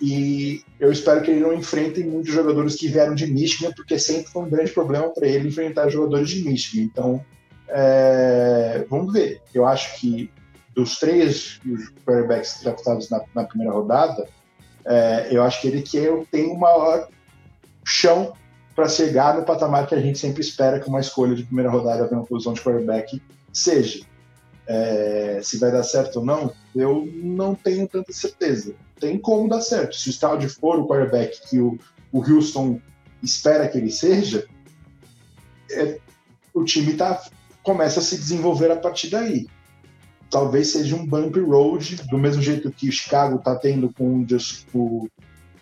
E eu espero que ele não enfrente muitos jogadores que vieram de Michigan, porque sempre foi um grande problema para ele enfrentar jogadores de Michigan. Então, é, vamos ver. Eu acho que dos três quarterbacks draftados na, na primeira rodada, é, eu acho que ele que tem o maior chão para chegar no patamar que a gente sempre espera que uma escolha de primeira rodada na posição de quarterback seja. É, se vai dar certo ou não, eu não tenho tanta certeza tem como dar certo. Se o Stroud for o quarterback que o, o Houston espera que ele seja, é, o time tá, começa a se desenvolver a partir daí. Talvez seja um bumpy road, do mesmo jeito que o Chicago está tendo com o, Just, o,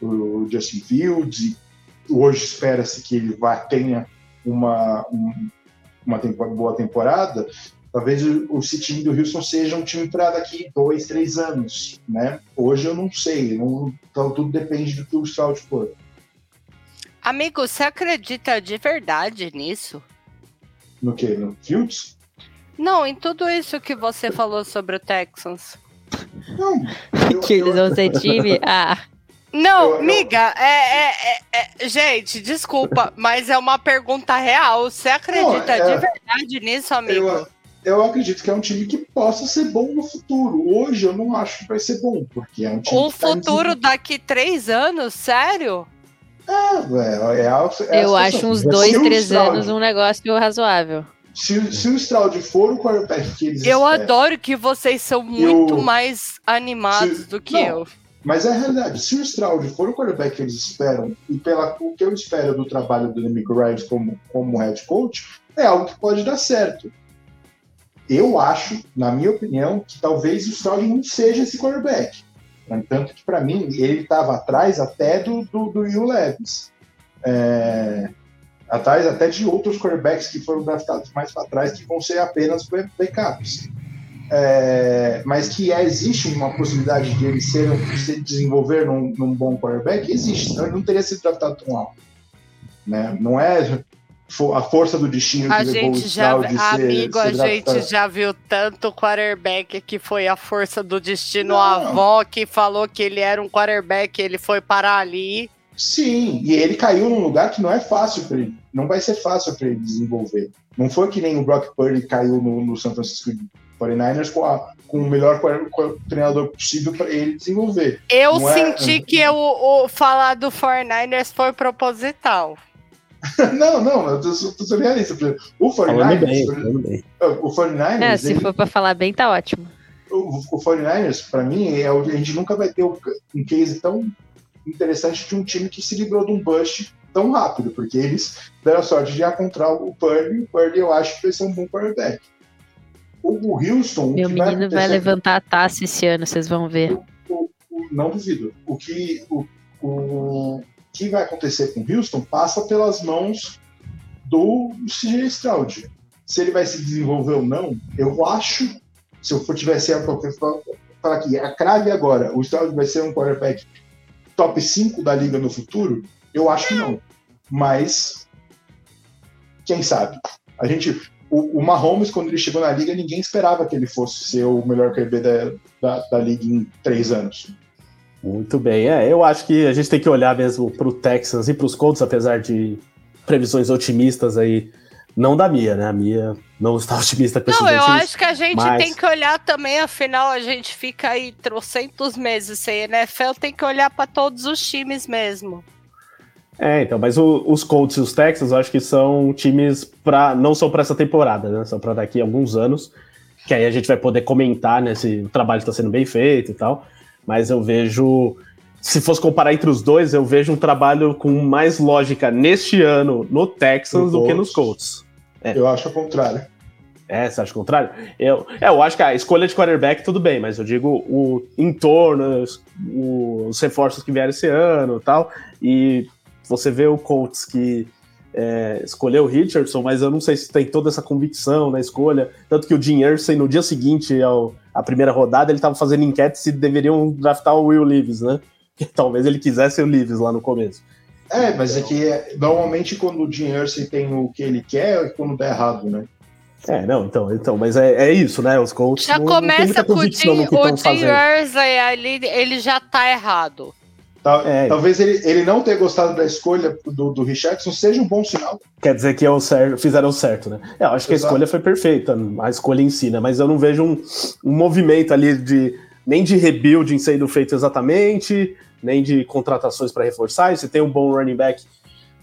o Justin Fields, hoje espera-se que ele vá, tenha uma, um, uma temporada, boa temporada. Talvez o, time do Houston seja um time para daqui dois, três anos, né? Hoje eu não sei, não, então tudo depende do que o Stroud for. Amigo, você acredita de verdade nisso? No que? No Fields? Não, em tudo isso que você falou sobre o Texans. Não. Eu, que eles vão ser time? Ah. Não, eu, miga, é, é, é, gente, desculpa, mas é uma pergunta real. Você acredita não, de verdade nisso, amigo? Eu, eu acredito que é um time que possa ser bom no futuro. Hoje eu não acho que vai ser bom, porque é um time. Um tá futuro daqui três anos, sério? É, velho. É, é, eu acho uns dois, três Stroud, anos um negócio razoável. Se, se o Stroud for o quarterback que eles Eu esperam, adoro que vocês são muito eu, mais animados se, do que não, eu. Mas é a realidade. Se o Stroud for o quarterback que eles esperam, e pela o que eu espero do trabalho do Nick Ryan como, como head coach, é algo que pode dar certo eu acho, na minha opinião, que talvez o Stroud não seja esse quarterback. Tanto que, para mim, ele estava atrás até do, do, do Will Levis. É, atrás até de outros quarterbacks que foram draftados mais para trás, que vão ser apenas backups. É, mas que é, existe uma possibilidade de ele ser, se desenvolver num, num, bom quarterback, existe, senão ele não teria sido draftado tão alto. Né? Não é a força do destino a que gente já, de amigo, ser, ser a gente já viu tanto quarterback que foi a força do destino, Não. a avó que falou que ele era um quarterback, ele foi parar ali. Sim, e ele caiu num lugar que não é fácil para ele, não vai ser fácil para ele desenvolver. Não foi que nem o Brock Purdy caiu no, no San Francisco 49ers com, a, com o melhor treinador possível para ele desenvolver. Eu não é senti é... que o, o falar do 49ers foi proposital. não, não, eu tô, tô sendo realista. O 49ers, bem, bem. O 49ers é, se ele, for para falar bem, tá ótimo. O, o 49ers, para mim, é, a gente nunca vai ter um case tão interessante de um time que se livrou de um bust tão rápido, porque eles deram a sorte de encontrar o Purdy. O Purdy eu acho que vai ser um bom quarterback. O, o Houston. Meu menino vai, vai, levantar a taça esse ano, vocês vão ver. O, o, não duvido. O que, o, o que vai acontecer com Houston passa pelas mãos do CJ Stroud. Se ele vai se desenvolver ou não, eu acho, se eu for tivesse a falar aqui, a crave agora, o Stroud vai ser um quarterback top 5 da liga no futuro, eu acho que não. Mas, quem sabe? A gente, o, o Mahomes, quando ele chegou na liga, ninguém esperava que ele fosse ser o melhor QB da, da, da liga em três anos. Muito bem, é, eu acho que a gente tem que olhar mesmo para o Texans e para os Colts, apesar de previsões otimistas aí, não da Mia, né? A Mia não está otimista com Não, eu acho que a gente mas... tem que olhar também, afinal a gente fica aí trocentos meses sem NFL, tem que olhar para todos os times mesmo. É, então, mas o, os Colts e os Texans, eu acho que são times para não são para essa temporada, né? São para daqui a alguns anos, que aí a gente vai poder comentar, né, se o trabalho está sendo bem feito e tal. Mas eu vejo, se fosse comparar entre os dois, eu vejo um trabalho com mais lógica neste ano no Texans do que nos Colts. É. Eu acho o contrário. É, você acha o contrário? Eu, é, eu acho que a escolha de quarterback tudo bem, mas eu digo o entorno, os, os reforços que vieram esse ano e tal. E você vê o Colts que é, escolheu o Richardson, mas eu não sei se tem toda essa convicção na escolha. Tanto que o Jim Irsay, no dia seguinte ao, à primeira rodada, ele estava fazendo enquete se deveriam draftar o Will Leaves, né? Que talvez ele quisesse o Leaves lá no começo. É, mas é que normalmente quando o Jim Irsay tem o que ele quer, é quando dá errado, né? É, não, então, então mas é, é isso, né? Os Colts já não, começa não com o Jim, o Jim Irsay, ali, ele já tá errado. Tal, é. Talvez ele, ele não ter gostado da escolha do, do Richardson seja um bom sinal. Quer dizer que é o certo, fizeram certo, né? É, eu acho que Exato. a escolha foi perfeita, a escolha em si, né? Mas eu não vejo um, um movimento ali de nem de rebuilding sendo feito exatamente, nem de contratações para reforçar. E se tem um bom running back,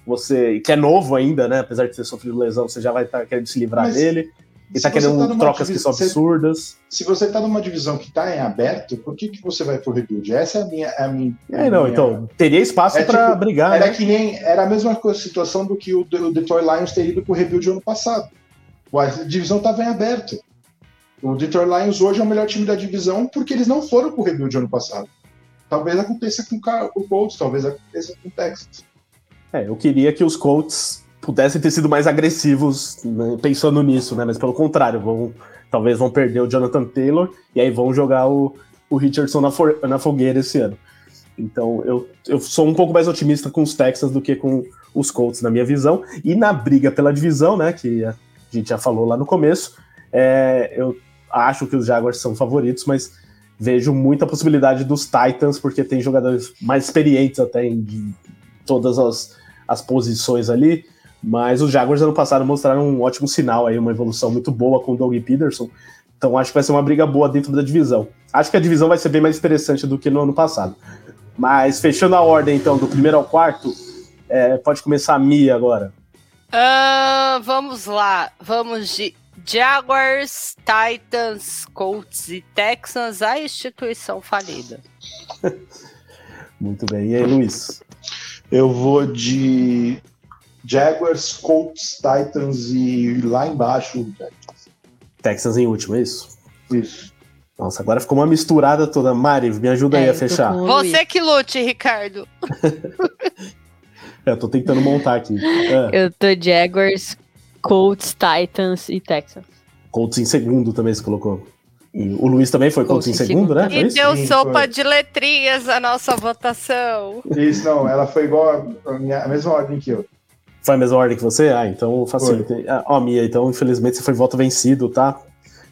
você que é novo ainda, né? Apesar de ter sofrido lesão, você já vai estar tá querendo se livrar Mas, dele. E tá querendo tá trocas que são absurdas. Se você tá numa divisão que tá em aberto, por que, que você vai pro rebuild? Essa é a minha. A minha é, não, minha... então, teria espaço é, para tipo, brigar. Era né? que nem. Era a mesma situação do que o, o Detroit Lions ter ido pro rebuild ano passado. A divisão tava em aberto. O Detroit Lions hoje é o melhor time da divisão porque eles não foram pro rebuild ano passado. Talvez aconteça com o Colts, talvez aconteça com o Texas. É, eu queria que os Colts pudessem ter sido mais agressivos né, pensando nisso, né? Mas pelo contrário, vão, talvez vão perder o Jonathan Taylor e aí vão jogar o, o Richardson na, for, na fogueira esse ano. Então eu, eu sou um pouco mais otimista com os Texans do que com os Colts, na minha visão. E na briga pela divisão, né? Que a gente já falou lá no começo, é, eu acho que os Jaguars são favoritos, mas vejo muita possibilidade dos Titans, porque tem jogadores mais experientes até em todas as, as posições ali. Mas os Jaguars ano passado mostraram um ótimo sinal aí, uma evolução muito boa com o Doug Peterson. Então acho que vai ser uma briga boa dentro da divisão. Acho que a divisão vai ser bem mais interessante do que no ano passado. Mas fechando a ordem, então, do primeiro ao quarto, é, pode começar a Mia agora. Uh, vamos lá. Vamos de Jaguars, Titans, Colts e Texans, a instituição falida. Muito bem. E aí, Luiz? Eu vou de Jaguars, Colts, Titans e lá embaixo Texans. Texans em último, é isso? Isso. Nossa, agora ficou uma misturada toda. Mari, me ajuda é, aí a fechar. Você que lute, Ricardo. é, eu tô tentando montar aqui. É. Eu tô Jaguars, Colts, Titans e Texans. Colts em segundo também se colocou. E o Luiz também foi Colts, em segundo, segundo, né? E deu Sim, sopa foi. de letrinhas a nossa votação. Isso, não, ela foi igual a, minha, a mesma ordem que eu. Foi a mesma ordem que você? Ah, então facilita. Ah, ó, Mia, então infelizmente você foi voto vencido, tá?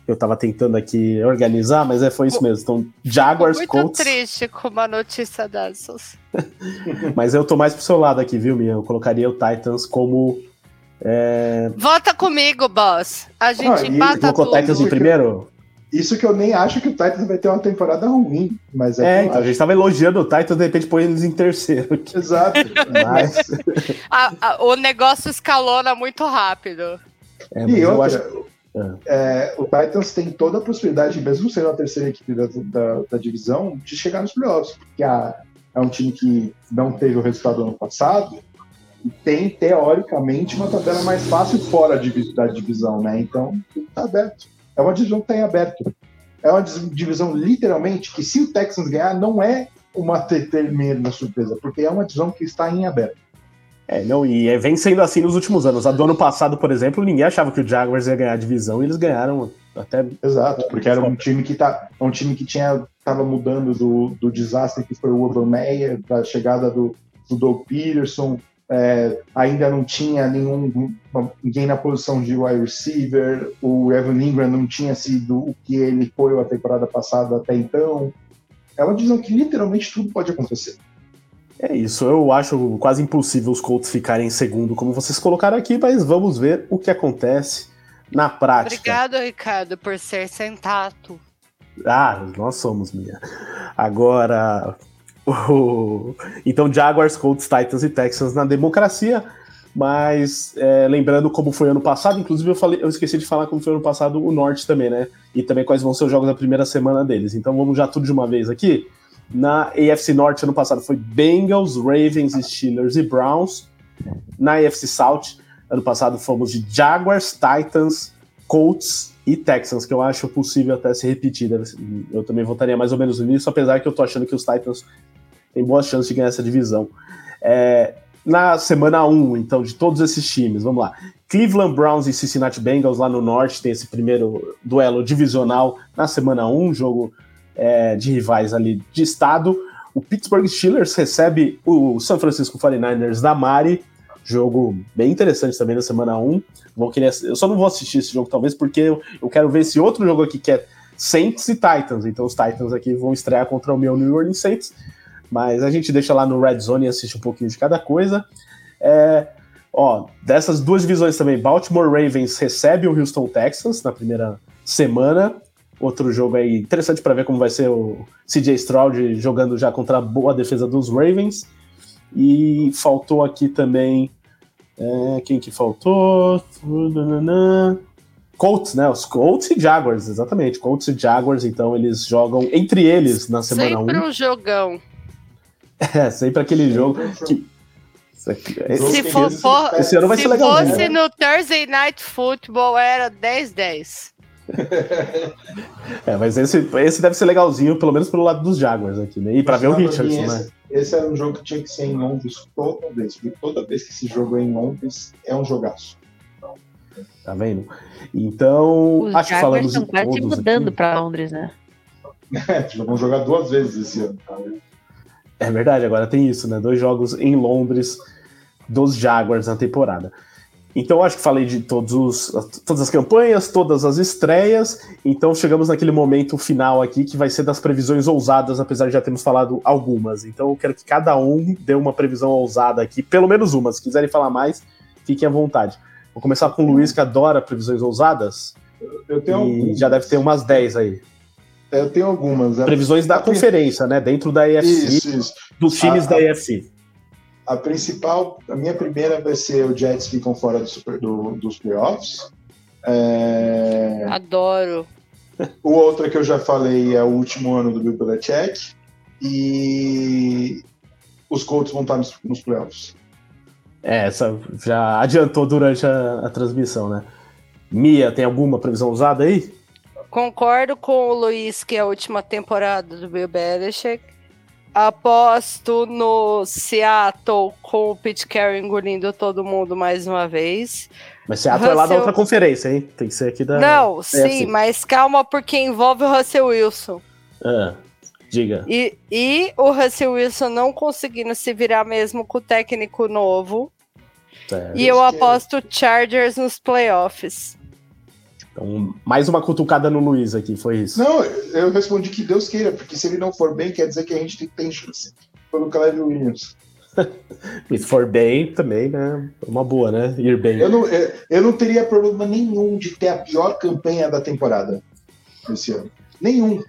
Eu tava tentando aqui organizar, mas é, foi isso mesmo. Então, Jaguars, muito Colts... Muito triste com uma notícia dessas. mas eu tô mais pro seu lado aqui, viu, Mia? Eu colocaria o Titans como... É... Vota comigo, boss. A gente ah, empata colocou tudo. Titans em primeiro? Isso que eu nem acho que o Titans vai ter uma temporada ruim, mas é. é então, a gente estava elogiando o Titans, de repente põe eles em terceiro. Aqui. Exato. Mas... a, a, o negócio escalona muito rápido. É, e outra, acho... É, o Titans tem toda a possibilidade, mesmo sendo a terceira equipe da, da, da divisão, de chegar nos playoffs, porque a, é um time que não teve o resultado ano passado e tem, teoricamente, uma tabela mais fácil fora da divisão, né? Então, está aberto. É uma divisão que está em aberto. É uma divisão, literalmente, que se o Texans ganhar, não é uma determinada surpresa, porque é uma divisão que está em aberto. É, não, e é, vem sendo assim nos últimos anos. A do ano passado, por exemplo, ninguém achava que o Jaguars ia ganhar a divisão e eles ganharam até. Exato, porque era um time que tá, um time que tinha estava mudando do, do desastre que foi o Urban Meyer, da chegada do, do Doug Peterson, é, ainda não tinha nenhum ninguém na posição de wide receiver, o Evan Ingram não tinha sido o que ele foi a temporada passada até então. É uma divisão que literalmente tudo pode acontecer. É isso, eu acho quase impossível os Colts ficarem em segundo, como vocês colocaram aqui, mas vamos ver o que acontece na prática. Obrigado, Ricardo, por ser sentado. Ah, nós somos, Mia. Agora, então Jaguars, Colts, Titans e Texans na democracia, mas é, lembrando como foi ano passado, inclusive eu, falei, eu esqueci de falar como foi ano passado o Norte também, né? E também quais vão ser os jogos da primeira semana deles. Então vamos já tudo de uma vez aqui. Na AFC Norte, ano passado, foi Bengals, Ravens, Steelers e Browns. Na AFC South, ano passado, fomos de Jaguars, Titans, Colts e Texans, que eu acho possível até se repetir. Eu também votaria mais ou menos nisso, apesar que eu tô achando que os Titans têm boas chances de ganhar essa divisão. É, na semana 1, então, de todos esses times, vamos lá. Cleveland Browns e Cincinnati Bengals lá no norte tem esse primeiro duelo divisional na semana 1, jogo é, de rivais ali de estado. O Pittsburgh Steelers recebe o San Francisco 49ers da Mari, jogo bem interessante também na semana 1. Vou querer, eu só não vou assistir esse jogo, talvez, porque eu, eu quero ver esse outro jogo aqui que é Saints e Titans. Então os Titans aqui vão estrear contra o meu New Orleans Saints. Mas a gente deixa lá no Red Zone e assiste um pouquinho de cada coisa. É, ó, dessas duas divisões também, Baltimore Ravens recebe o Houston Texans na primeira semana outro jogo aí interessante para ver como vai ser o CJ Stroud jogando já contra a boa defesa dos Ravens. E faltou aqui também. É, quem que faltou? Colts, né? Os Colts e Jaguars, exatamente. Colts e Jaguars, então eles jogam entre eles na semana 1. Sempre um. um jogão. É, sempre aquele jogo que. se for, for, esse ano vai se ser legal. Se fosse né? no Thursday Night Football, era 10-10. é, mas esse, esse deve ser legalzinho, pelo menos pelo lado dos Jaguars aqui, né? E pra ver o Richardson, né? Esse era um jogo que tinha que ser em Londres toda vez, porque toda vez que esse jogo é em Londres, é um jogaço. Tá vendo? Então, Os acho que falamos estão quase mudando para Londres, né? É, vão jogar duas vezes esse ano. Tá? É verdade, agora tem isso, né? Dois jogos em Londres dos Jaguars na temporada. Então acho que falei de todos os, todas as campanhas, todas as estreias. Então chegamos naquele momento final aqui que vai ser das previsões ousadas, apesar de já termos falado algumas. Então eu quero que cada um dê uma previsão ousada aqui, pelo menos uma. Se quiserem falar mais, fiquem à vontade. Vou começar com o Luiz, que adora previsões ousadas. Eu tenho e já deve ter umas 10 aí. Eu tenho algumas. É. Previsões da conferência, né? Dentro da EFC, isso, isso. dos times a, da EFC. A principal, a minha primeira vai ser o Jets ficam fora do super, do, dos playoffs. É... Adoro. O outro que eu já falei é o último ano do Bill Belichick. E os Colts vão estar nos, nos playoffs. É, essa já adiantou durante a, a transmissão, né? Mia, tem alguma previsão usada aí? Concordo com o Luiz que é a última temporada do Bill Belichick. Aposto no Seattle com o Pete Carey engolindo todo mundo mais uma vez. Mas Seattle Russell... é lá da outra conferência, hein? Tem que ser aqui da. Não, sim, mas calma, porque envolve o Russell Wilson. Ah, diga. E, e o Russell Wilson não conseguindo se virar mesmo com o técnico novo. E eu aposto Chargers nos playoffs. Então, mais uma cutucada no Luiz aqui, foi isso. Não, eu respondi que Deus queira, porque se ele não for bem, quer dizer que a gente tem que ter chance pelo Caleb Williams. se for bem, também, né? Uma boa, né? Ir bem. Eu não, eu não teria problema nenhum de ter a pior campanha da temporada. esse ano. Nenhum.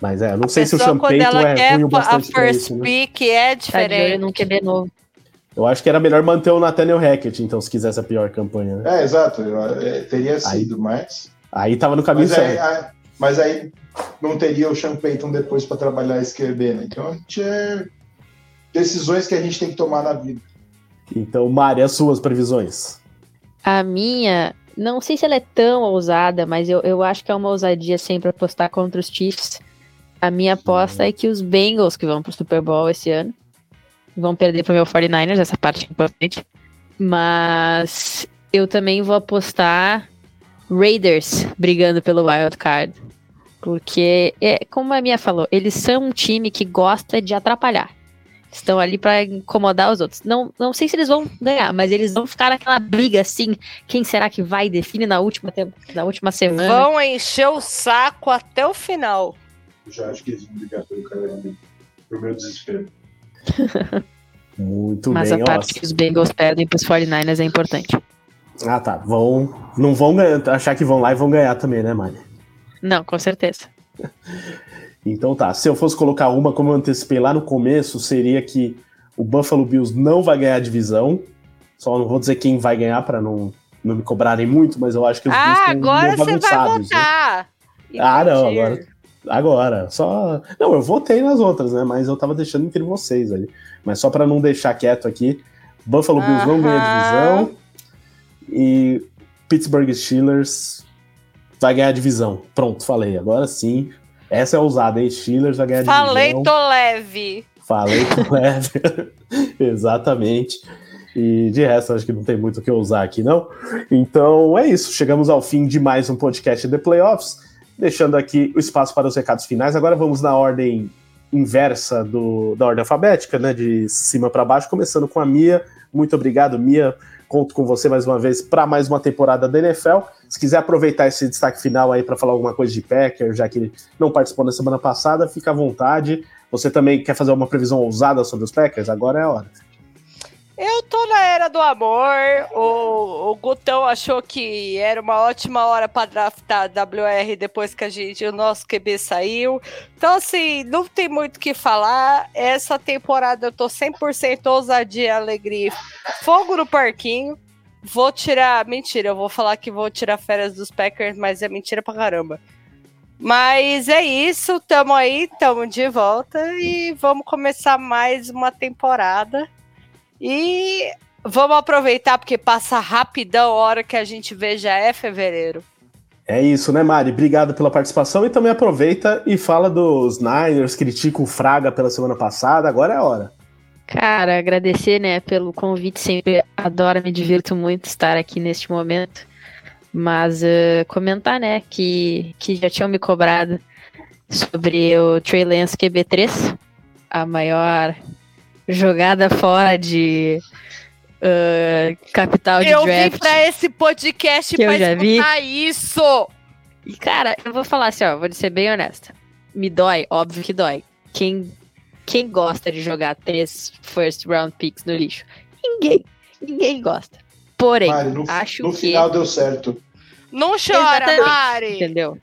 Mas é, eu não sei se o Champeito ela é quer ruim o a bastante pra first isso, né? pick é Tá de olho diferente. num QB novo. Eu acho que era melhor manter o Nathaniel Hackett, então, se quisesse a pior campanha. Né? É, exato. eu- é, teria sido, mas. Aí tava no caminho Mas aí, certo. aí- mas aí não teria o Sean Payton depois para trabalhar esse QB, né? Então a gente é. Decisões que a gente tem que tomar na vida. Então, Mari, as suas previsões. A minha, não sei se ela é tão ousada, mas eu, eu acho que é uma ousadia sempre apostar contra os Chiefs. A minha aposta é que os Bengals, que vão pro Super Bowl esse ano, vão perder pro meu 49ers, essa parte é importante. Mas eu também vou apostar Raiders brigando pelo Wild Card. Porque, é, como a minha falou, eles são um time que gosta de atrapalhar. Estão ali pra incomodar os outros. Não, não sei se eles vão ganhar, mas eles vão ficar naquela briga assim. Quem será que vai? Define na última, na última semana. Vão encher o saco até o final. Eu já acho que eles vão brigar pelo Carolina. Pro meu desespero. Muito mas bem, a parte ó. que os Bengals perdem pros 49ers é importante. Ah, tá. Vão. Não vão ganhar, achar que vão lá e vão ganhar também, né, Mari? Não, com certeza. Então tá. Se eu fosse colocar uma, como eu antecipei lá no começo, seria que o Buffalo Bills não vai ganhar a divisão. Só não vou dizer quem vai ganhar para não, não me cobrarem muito, mas eu acho que os Bills Ah, estão agora você vai bagunçados, né? Ah, não, agora. Agora, só. Não, eu votei nas outras, né? Mas eu tava deixando entre vocês ali. Mas só pra não deixar quieto aqui, Buffalo Bills não ganha divisão e Pittsburgh Steelers vai ganhar a divisão. Pronto, falei. Agora sim. Essa é ousada, hein? Steelers vai ganhar a Falei, divisão. tô leve. Falei com leve. Exatamente. E de resto, acho que não tem muito o que usar aqui, não. Então é isso. Chegamos ao fim de mais um podcast The Playoffs. Deixando aqui o espaço para os recados finais. Agora vamos na ordem inversa do, da ordem alfabética, né? De cima para baixo, começando com a Mia. Muito obrigado, Mia. Conto com você mais uma vez para mais uma temporada da NFL. Se quiser aproveitar esse destaque final aí para falar alguma coisa de Packer, já que não participou na semana passada, fica à vontade. Você também quer fazer uma previsão ousada sobre os Packers? Agora é a hora. Eu tô na era do amor. O, o Gutão achou que era uma ótima hora para draftar a WR depois que a gente, o nosso QB saiu. Então, assim, não tem muito o que falar. Essa temporada eu tô 100% ousadia, alegria, fogo no parquinho. Vou tirar. Mentira, eu vou falar que vou tirar férias dos Packers, mas é mentira pra caramba. Mas é isso, tamo aí, tamo de volta e vamos começar mais uma temporada. E vamos aproveitar porque passa rapidão a hora que a gente vê já é fevereiro. É isso, né, Mari? Obrigado pela participação e também aproveita e fala dos Niners, critica o Fraga pela semana passada, agora é a hora. Cara, agradecer, né, pelo convite. Sempre adoro, me divirto muito estar aqui neste momento. Mas eh, comentar, né, que, que já tinham me cobrado sobre o Trey Lance QB3, a maior jogada fora de eh, capital de Eu vim draft. pra esse podcast eu pra já vi. escutar isso. E, cara, eu vou falar assim, ó, vou ser bem honesta. Me dói, óbvio que dói. Quem, quem gosta de jogar três first round picks no lixo? Ninguém. Ninguém gosta. Porém, Mari, no, acho no que. final deu certo. Não chora, Exatamente. Mari. Entendeu?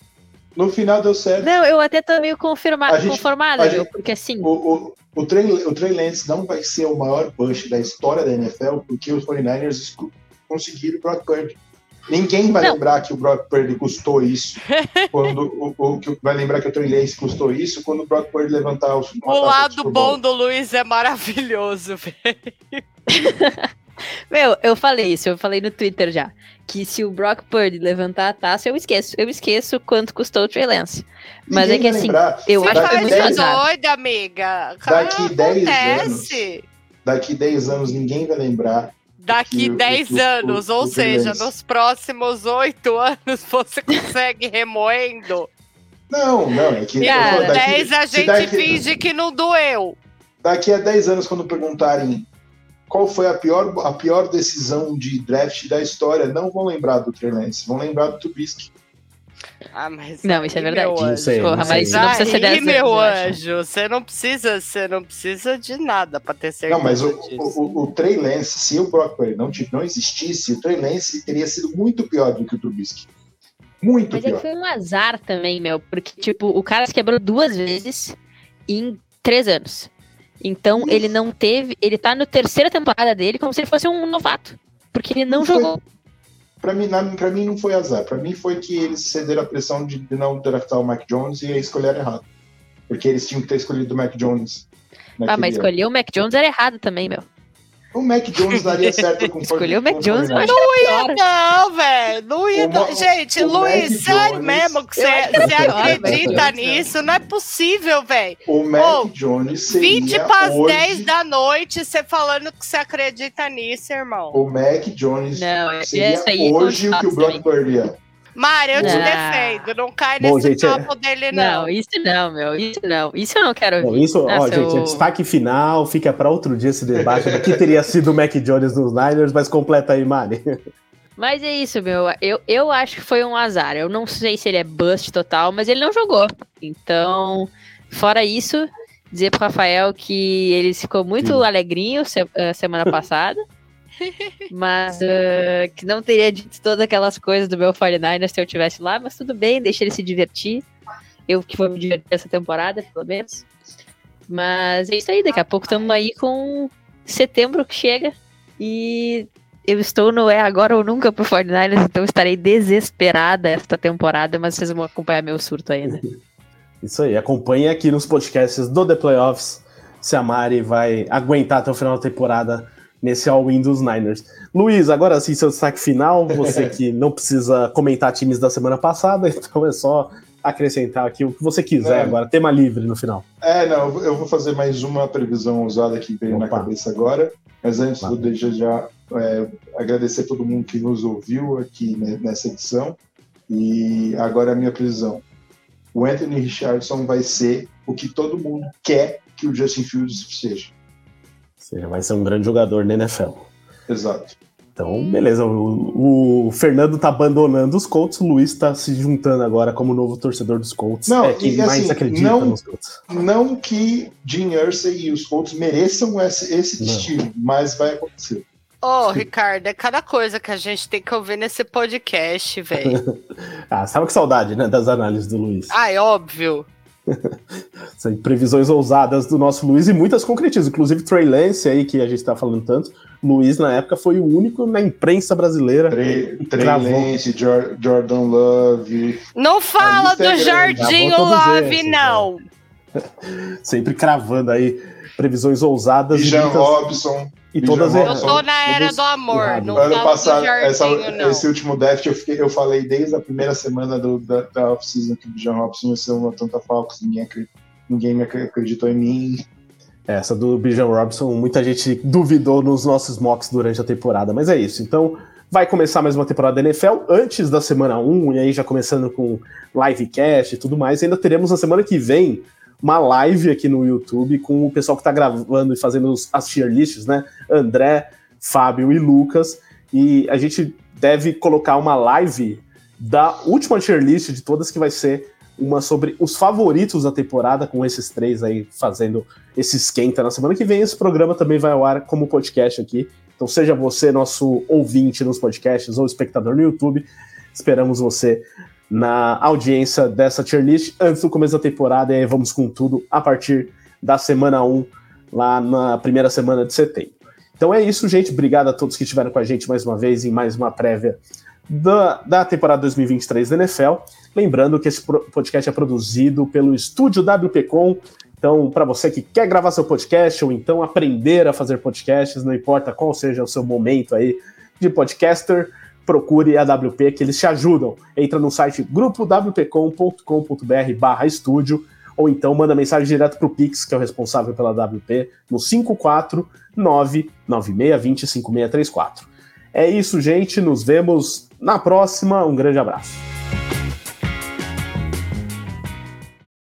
No final deu certo. Não, eu até tô meio confirma- A gente- conformada, a viu? gente- Porque assim. O, o, o, Trey, o Trey Lance não vai ser o maior push da história da NFL porque os 49ers esco- conseguiram o Brock Purdy. Ninguém vai Não. lembrar que o Brock Purdy custou isso. quando o, o, que vai lembrar que o Trey Lance custou isso quando o Brock Purdy levantar os. O lado bom do Luiz é maravilhoso, velho. Meu, eu falei isso, eu falei no Twitter já. Que se o Brock Purdy levantar a taça, eu esqueço. Eu esqueço quanto custou o Trey Lance. Mas é que assim, eu Você acho que tá muito azar. doida, amiga. Daqui 10 acontece. Daqui 10 anos ninguém vai lembrar. Daqui que o- 10 o- o- anos, o- ou o seja, nos próximos 8 anos você consegue remoendo. Não, não, é que. Cara, daqui- 10 a gente daqui- finge que não doeu. Daqui a 10 anos, quando perguntarem qual foi a pior, a pior decisão de draft da história, não vão lembrar do Trey Lance, vão lembrar do Trubisky. Ah, mas Não, isso é verdade. meu Não anjo. sei, Porra, não sei. mas isso não precisa ser Aí, 10 anos, meu anjo, você não precisa, você não precisa de nada pra ter certeza Não, mas o, disso. o, o Trey Lance, se o Brock Purdy não, não existisse, o Trey Lance teria sido muito pior do que o Trubisky. Muito Mas pior. é que foi um azar também, meu. Porque, tipo, o cara se quebrou duas vezes em três anos. Então, ele não teve. Ele tá na terceira temporada dele como se ele fosse um novato. Porque ele não Não foi. jogou. Pra mim, na- pra mim não foi azar. Pra mim foi que eles cederam a pressão de não draftar o Mac Jones e escolheram errado. Porque eles tinham que ter escolhido o Mac Jones. Ah, mas escolher o Mac Jones era errado também, meu. O Mac Jones daria certo com Escolher o Mac Jones, que era pior. Não, velho, não ia. O Ma- Gente, o Luiz, Mac sério Jones- mesmo que você acredita Jones, nisso? Não é possível, velho. O Mac Jones seria 20 para as hoje... 10 da noite, você falando que você acredita nisso, irmão. O Mac Jones Não, seria hoje o que o Purdy é. Mário, eu te Não. defendo. Não cai Bom, nesse gente, é- papo dele, não. Não, isso não, meu. Isso não. Isso eu não quero Bom, ouvir. isso, ó, Nossa, gente, é destaque final, fica para outro dia esse debate do que teria sido o Mac Jones nos Niners, mas completa aí, Mari. Mas é isso, meu. Eu, eu acho que foi um azar. Eu não sei se ele é bust total, mas ele não jogou. Então, fora isso, dizer pro Rafael que ele ficou muito Sim. alegrinho se- eh, semana passada. Mas eh, que não teria dito todas aquelas coisas do meu 49ers se eu tivesse lá, mas tudo bem, deixa ele se divertir. Eu que vou me divertir essa temporada, pelo menos. Mas é isso aí, daqui a pouco estamos aí com setembro que chega. E eu estou no é agora ou nunca pro 49ers, então estarei desesperada esta temporada, mas vocês vão acompanhar meu surto ainda. Isso aí, acompanhe aqui nos podcasts do The Playoffs se a Mari vai aguentar até o final da temporada nesse All-In dos Niners. Luiz, agora sim, seu destaque final, você que não precisa comentar times da semana passada, então é só acrescentar aqui o que você quiser É. agora, tema livre no final. É, não, eu vou- fazer mais uma previsão ousada que veio na Opa. cabeça agora. Mas antes, vou já é, agradecer a todo mundo que nos ouviu aqui nessa edição. E agora a minha previsão. O Anthony Richardson vai ser o que todo mundo quer que o Justin Fields seja. Você vai ser um grande jogador na NFL. Exato. Então, beleza. O, o Fernando tá abandonando os Colts, o Luiz tá se juntando agora como novo torcedor dos Colts. Não, é quem e mais assim, acredita não- nos Colts. Não que Jim Irsay e os Colts mereçam esse, esse destino, mas vai acontecer. Ô, Ricardo, é cada coisa que a gente tem que ouvir nesse podcast, velho. Ah, tava com saudade, né, das análises do Luiz. Ai, óbvio. São previsões ousadas do nosso Luiz e muitas concretizam. Inclusive, Trey Lance aí, que a gente tá falando tanto. Luiz, na época, foi o único na imprensa brasileira. Trey, Trey. Lance, Jor- Jordan Love. Não fala é do. Jardinho todos Love, esses, não. Sempre cravando aí previsões ousadas e, Bijan muitas- Robson. E todas Eu tô na era do amor. Não ano passado, do essa- não. esse último draft, eu, fiquei- eu falei desde a primeira semana do, da, da off-season que o Bijan Robson ia ser uma tanta Falcons, ninguém, ninguém me acre- acreditou em mim. Essa do Bijan Robson, muita gente duvidou nos nossos mocks durante a temporada, mas é isso. Então, vai começar mais uma temporada da NFL antes da semana 1, e aí já começando com livecast e tudo mais. Ainda teremos na semana que vem uma live aqui no YouTube com o pessoal que tá gravando e fazendo as tier lists, né? André, Fábio e Lucas. E a gente deve colocar uma live da última tier list de todas, que vai ser uma sobre os favoritos da temporada, com esses três aí fazendo esse esquenta na semana que vem. Esse programa também vai ao ar como podcast aqui. Então, seja você nosso ouvinte nos podcasts ou espectador no YouTube, esperamos você na audiência dessa tier list antes do começo da temporada. E aí vamos com tudo a partir da semana 1, lá na primeira semana de setembro. Então é isso, gente. Obrigado a todos que estiveram com a gente mais uma vez em mais uma prévia da, da temporada 2023 da NFL. Lembrando que esse podcast é produzido pelo estúdio WPcom. Então, para você que quer gravar seu podcast ou então aprender a fazer podcasts, não importa qual seja o seu momento aí de podcaster, procure a WP que eles te ajudam. Entra no site grupowpcom.com.br barra estúdio ou então manda mensagem direto para o Pix, que é o responsável pela WP, no 54996205634. É isso, gente. Nos vemos na próxima. Um grande abraço.